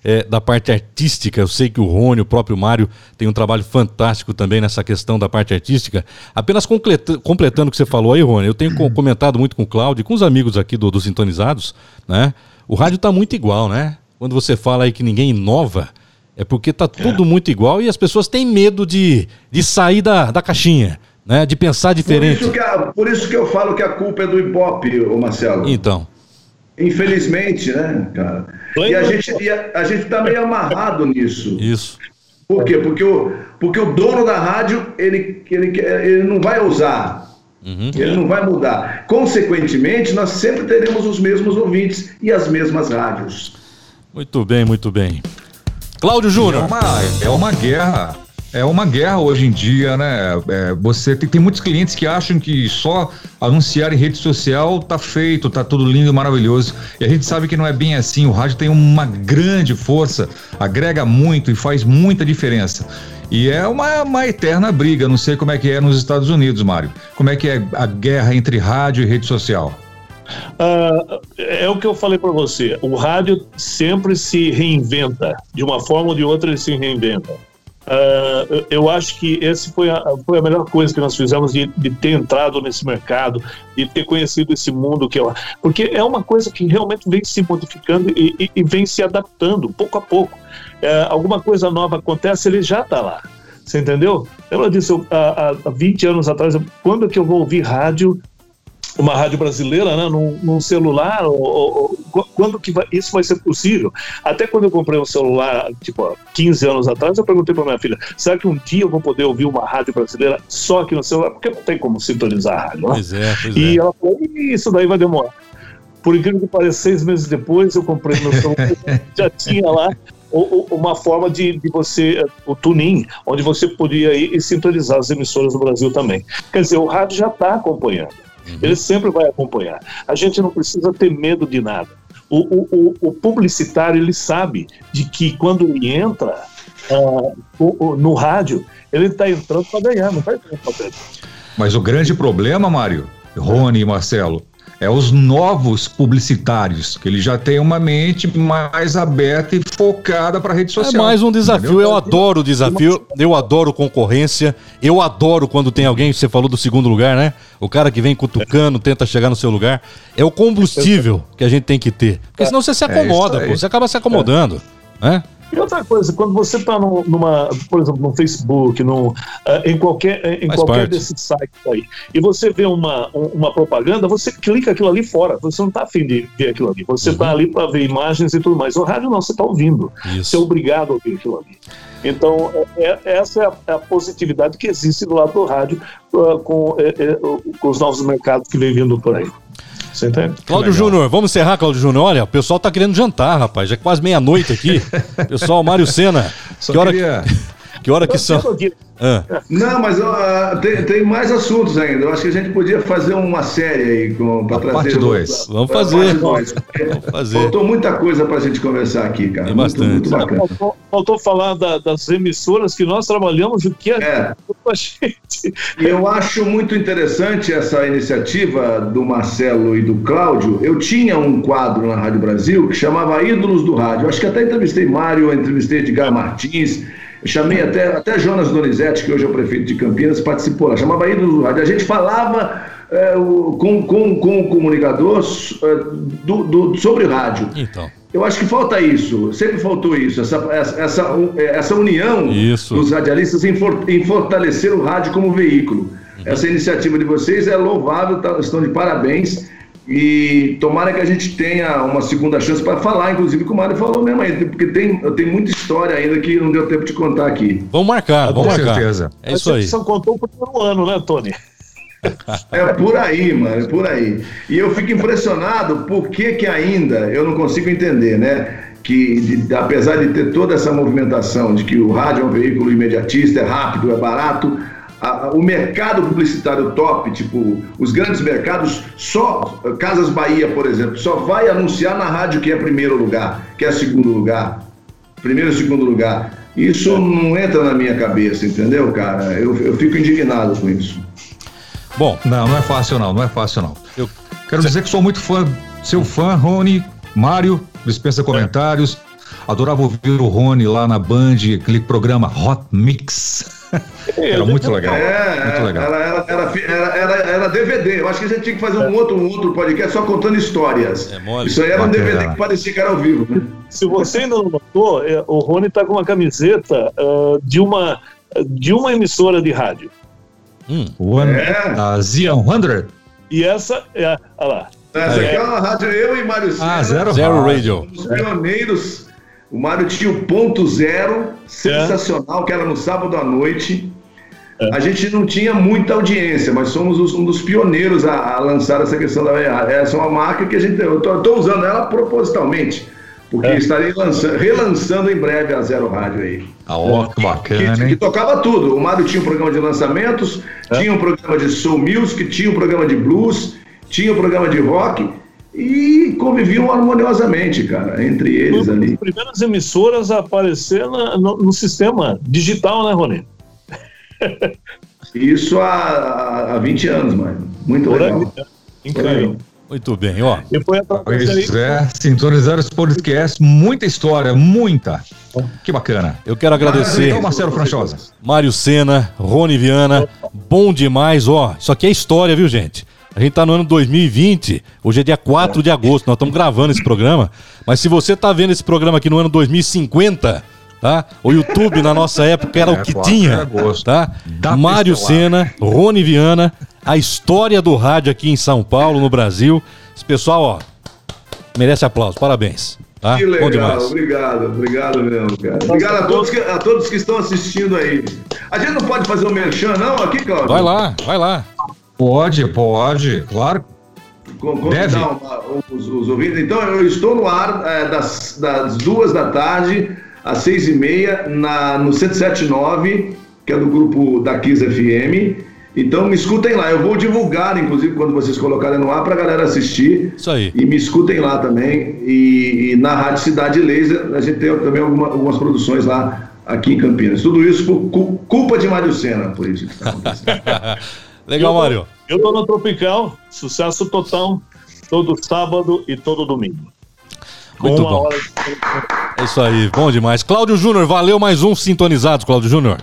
é, da parte artística. Eu sei que o Rony, o próprio Mário, tem um trabalho fantástico também nessa questão da parte artística. Apenas completa- completando o que você falou aí, Rony, eu tenho co- comentado muito com o Cláudio e com os amigos aqui do, do Sintonizados, né? O rádio tá muito igual, né? Quando você fala aí que ninguém inova, é porque tá tudo muito igual e as pessoas têm medo de, de sair da, da caixinha, né? De pensar Por diferente. isso, que por isso que eu falo que a culpa é do Ibope, ô Marcelo. Então, Infelizmente, né, cara? E a gente, e a, a gente tá meio amarrado nisso. isso. Por quê? Porque o, porque o dono da rádio, ele, ele, ele não vai ousar. Ele não vai mudar. Consequentemente, nós sempre teremos os mesmos ouvintes e as mesmas rádios. Muito bem, muito bem. Cláudio É Júnior. uma, é uma guerra. É uma guerra hoje em dia, né? É, você tem, tem muitos clientes que acham que só anunciar em rede social tá feito, tá tudo lindo maravilhoso. E a gente sabe que não é bem assim. O rádio tem uma grande força, agrega muito e faz muita diferença. E é uma, uma eterna briga. Não sei como é que é nos Estados Unidos, Mário. Como é que é a guerra entre rádio e rede social? Ah, é o que eu falei para você. O rádio sempre se reinventa. De uma forma ou de outra, ele se reinventa. Ah, eu- acho que esse foi a, foi a melhor coisa que nós fizemos de, de ter entrado nesse mercado, de ter conhecido esse mundo que é, porque é uma coisa que realmente vem se modificando e, e- e vem se adaptando pouco a pouco. É, alguma coisa nova acontece, ele já está lá. Você entendeu? Lembra disso? Há, há 20 anos atrás, quando que eu vou ouvir rádio uma rádio brasileira, né, num, num celular, ou, ou- quando que vai- isso vai ser possível? Até quando eu comprei um celular, tipo, há 15 anos atrás, eu perguntei para minha filha, será que um dia eu vou poder ouvir uma rádio brasileira só aqui no celular? Porque não tem como sintonizar a rádio, né? Pois é, pois E é. ela falou, "Ih, isso daí vai demorar. Por incrível que pareça, seis meses depois eu comprei meu celular, <laughs> já tinha lá uma forma de, de você, o tuning, onde você podia ir e sintonizar as emissoras do Brasil também. Quer dizer, o rádio já está acompanhando. Ele sempre vai acompanhar. A gente não precisa ter medo de nada. O, o- o- o publicitário, ele sabe de que quando ele entra o- no rádio, ele está entrando para ganhar, não está entrando para perder. Mas o grande problema, Mário, Rony e Marcelo, é os novos publicitários, que eles já têm uma mente mais aberta e focada para rede É social. mais um desafio. entendeu? Eu adoro o desafio, eu adoro concorrência, eu adoro quando tem alguém, você falou do segundo lugar, né? O cara que vem cutucando, tenta chegar no seu lugar. É o combustível que a gente tem que ter. Porque senão você se acomoda, isso aí. pô, você acaba se acomodando, né? E outra coisa, quando você está numa, por exemplo, no Facebook, no, ah, em qualquer, em Faz qualquer parte. desses sites aí, e você vê uma, um- uma propaganda, você clica aquilo ali fora. Você não está afim de ver aquilo ali. Você está ali para ver imagens e tudo mais. O rádio não, você está ouvindo. Você é Isso. obrigado a ouvir aquilo ali. Então, é- é- essa é a, é a positividade que existe do lado do rádio ah, com, é, é, com os novos mercados que vem vindo por aí. Você entende? Cláudio. Júnior, vamos encerrar, Cláudio Júnior. Olha, o pessoal tá querendo jantar, rapaz. Já é quase meia-noite aqui. <laughs> Pessoal, Mário Sena. Só Que hora, queria- que hora que são? Ah, Não, mas ó, tem, tem mais assuntos ainda. Eu acho que a gente podia fazer uma série aí para trazer. parte dois. Vamos a fazer. parte porque fazer. Faltou muita coisa para a gente conversar aqui, cara. Muito, bastante. muito bacana. Faltou, faltou falar da- das emissoras que nós trabalhamos, o que é, É. com a gente. E eu acho muito interessante essa iniciativa do Marcelo e do Cláudio. Eu tinha um quadro na Rádio Brasil que chamava Ídolos do Rádio. Eu acho que até entrevistei Mário, entrevistei Edgar Martins, eu chamei até, até Jonas Donizete, que hoje é o prefeito de Campinas, participou lá. Chamava Ídolos do Rádio. A gente falava é, o- com, com, com o comunicador é, do, do- sobre rádio. então. Eu acho que falta isso, sempre faltou isso, essa, essa, essa, essa união Isso. dos radialistas em, for- em fortalecer o rádio como veículo. Essa iniciativa de vocês é louvável, tá- estão de parabéns. E tomara que a gente tenha uma segunda chance para falar, inclusive, como o Mário falou mesmo aí, porque tem, tem muita história ainda que não deu tempo de contar aqui. Vamos marcar, vamos Com marcar. certeza. É isso aí. Só contou o primeiro ano, né, Tony? É por aí, mano, é por aí. E eu fico impressionado por que, que ainda eu não consigo entender, né? Que de- apesar de ter toda essa movimentação de que o rádio é um veículo imediatista, é rápido, é barato, a- o mercado publicitário top, tipo, os grandes mercados, só Casas Bahia, por exemplo, só vai anunciar na rádio que é primeiro lugar, que é segundo lugar. Primeiro e segundo lugar. Isso não entra na minha cabeça, entendeu, cara? Eu, eu fico indignado com isso. Bom, Não, não é fácil não, não é fácil não. eu, Quero dizer que sou muito fã, seu fã, Rony, Mário, dispensa comentários. Adorava ouvir o Rony lá na Band, aquele programa Hot Mix. <laughs> Era muito legal. É, muito legal. Era, era, era, era, era, era DVD. Eu acho que a gente tinha que fazer um outro, um outro podcast só contando histórias. É mole. Isso aí era um. DVD que parecia que era ao vivo. Né? Se você ainda não notou, é, o Rony tá com uma camiseta ah, de, uma, de uma emissora de rádio. hum, One, É. a Z100. E essa é. Olha lá. Essa aqui é uma rádio, eu e Mário Ah, zero, Zero. Radio. Os pioneiros. O Mário tinha o ponto zero, sensacional, que era no sábado à noite. A gente não tinha muita audiência, mas somos os- um dos pioneiros a, a lançar essa questão da. Essa é uma marca que a gente. Eu estou usando ela propositalmente, porque estarei lançando, relançando em breve a Zero Rádio aí. Ah, ó, que Que, bacana, que hein? tocava tudo. O Mário tinha um programa de lançamentos, tinha um programa de soul music, tinha um programa de blues, tinha um programa de rock e conviviam harmoniosamente, cara, entre eles Foi uma das ali. primeiras emissoras a aparecer na- no, no sistema digital, né, Rony? <laughs> Isso há, há 20 anos, mano. Muito Por legal. né? Aí. Incrível. muito bem, ó. Através Pois é, sintonizar os podcasts, muita história, muita. Que bacana. Eu quero agradecer Então, Marcelo Franchosa. Mário Sena, Rony Viana, bom demais, ó. Isso aqui é história, viu, gente? A gente tá no ano 2020, hoje é dia 4 de agosto, nós estamos gravando esse programa, mas se você tá vendo esse programa aqui no ano 2050, tá? O YouTube na nossa época era É, o que 4 de tinha, tá? Da Mário. Sena, Rony Viana, a história do rádio aqui em São Paulo, no Brasil. Esse pessoal, ó, merece aplauso, parabéns. Tá? Que Bom legal, demais. obrigado, obrigado mesmo, cara. Obrigado a todos, que, a todos que estão assistindo aí. A gente não pode fazer o merchan, não, aqui, Claudio? Vai lá, vai lá. Pode, pode, claro. Convidar uma- os, os ouvintes. Então, eu estou no ar é, das, das duas da tarde às seis e meia na, no 779, que é do grupo da Kiss FM. Então, me escutem lá. Eu vou divulgar, inclusive, quando vocês colocarem no ar, para a galera assistir. Isso aí. E me escutem lá também. E, e na Rádio Cidade Laser, a gente tem também alguma- algumas produções lá aqui em Campinas. Tudo isso por cu- culpa de Mário Sena, por isso que está acontecendo. <laughs> Legal, Mário. Eu tô no Tropical, sucesso total, todo sábado e todo domingo. Muito uma bom. hora de- É isso aí, bom demais. Cláudio Júnior, valeu mais um Sintonizados, Cláudio Júnior.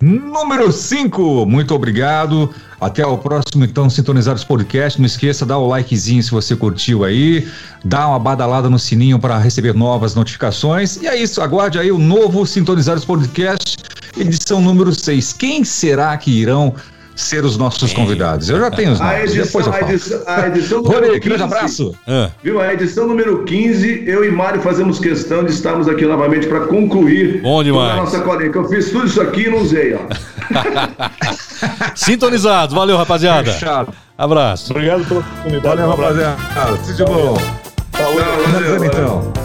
Número 5, muito obrigado. Até o próximo, então, Sintonizados Podcast. Não esqueça, dá o likezinho se você curtiu aí. Dá uma badalada no sininho para receber novas notificações. E é isso, aguarde aí o novo Sintonizados Podcast, edição número 6. Quem será que irão ser os nossos convidados? Eu já tenho os A nomes, depois edição, eu a falo. edição, a edição Rony, número grande 15, abraço. Ah, Viu? A edição número 15, eu e Mário fazemos questão de estarmos aqui novamente para concluir Bom demais. toda a nossa colinha. Que eu fiz tudo isso aqui e não usei, ó. <laughs> Sintonizados, valeu, rapaziada. Fechado. Abraço. Obrigado pela oportunidade. Valeu, rapaziada. Tudo de bom. Valeu, Finalizando valeu. então.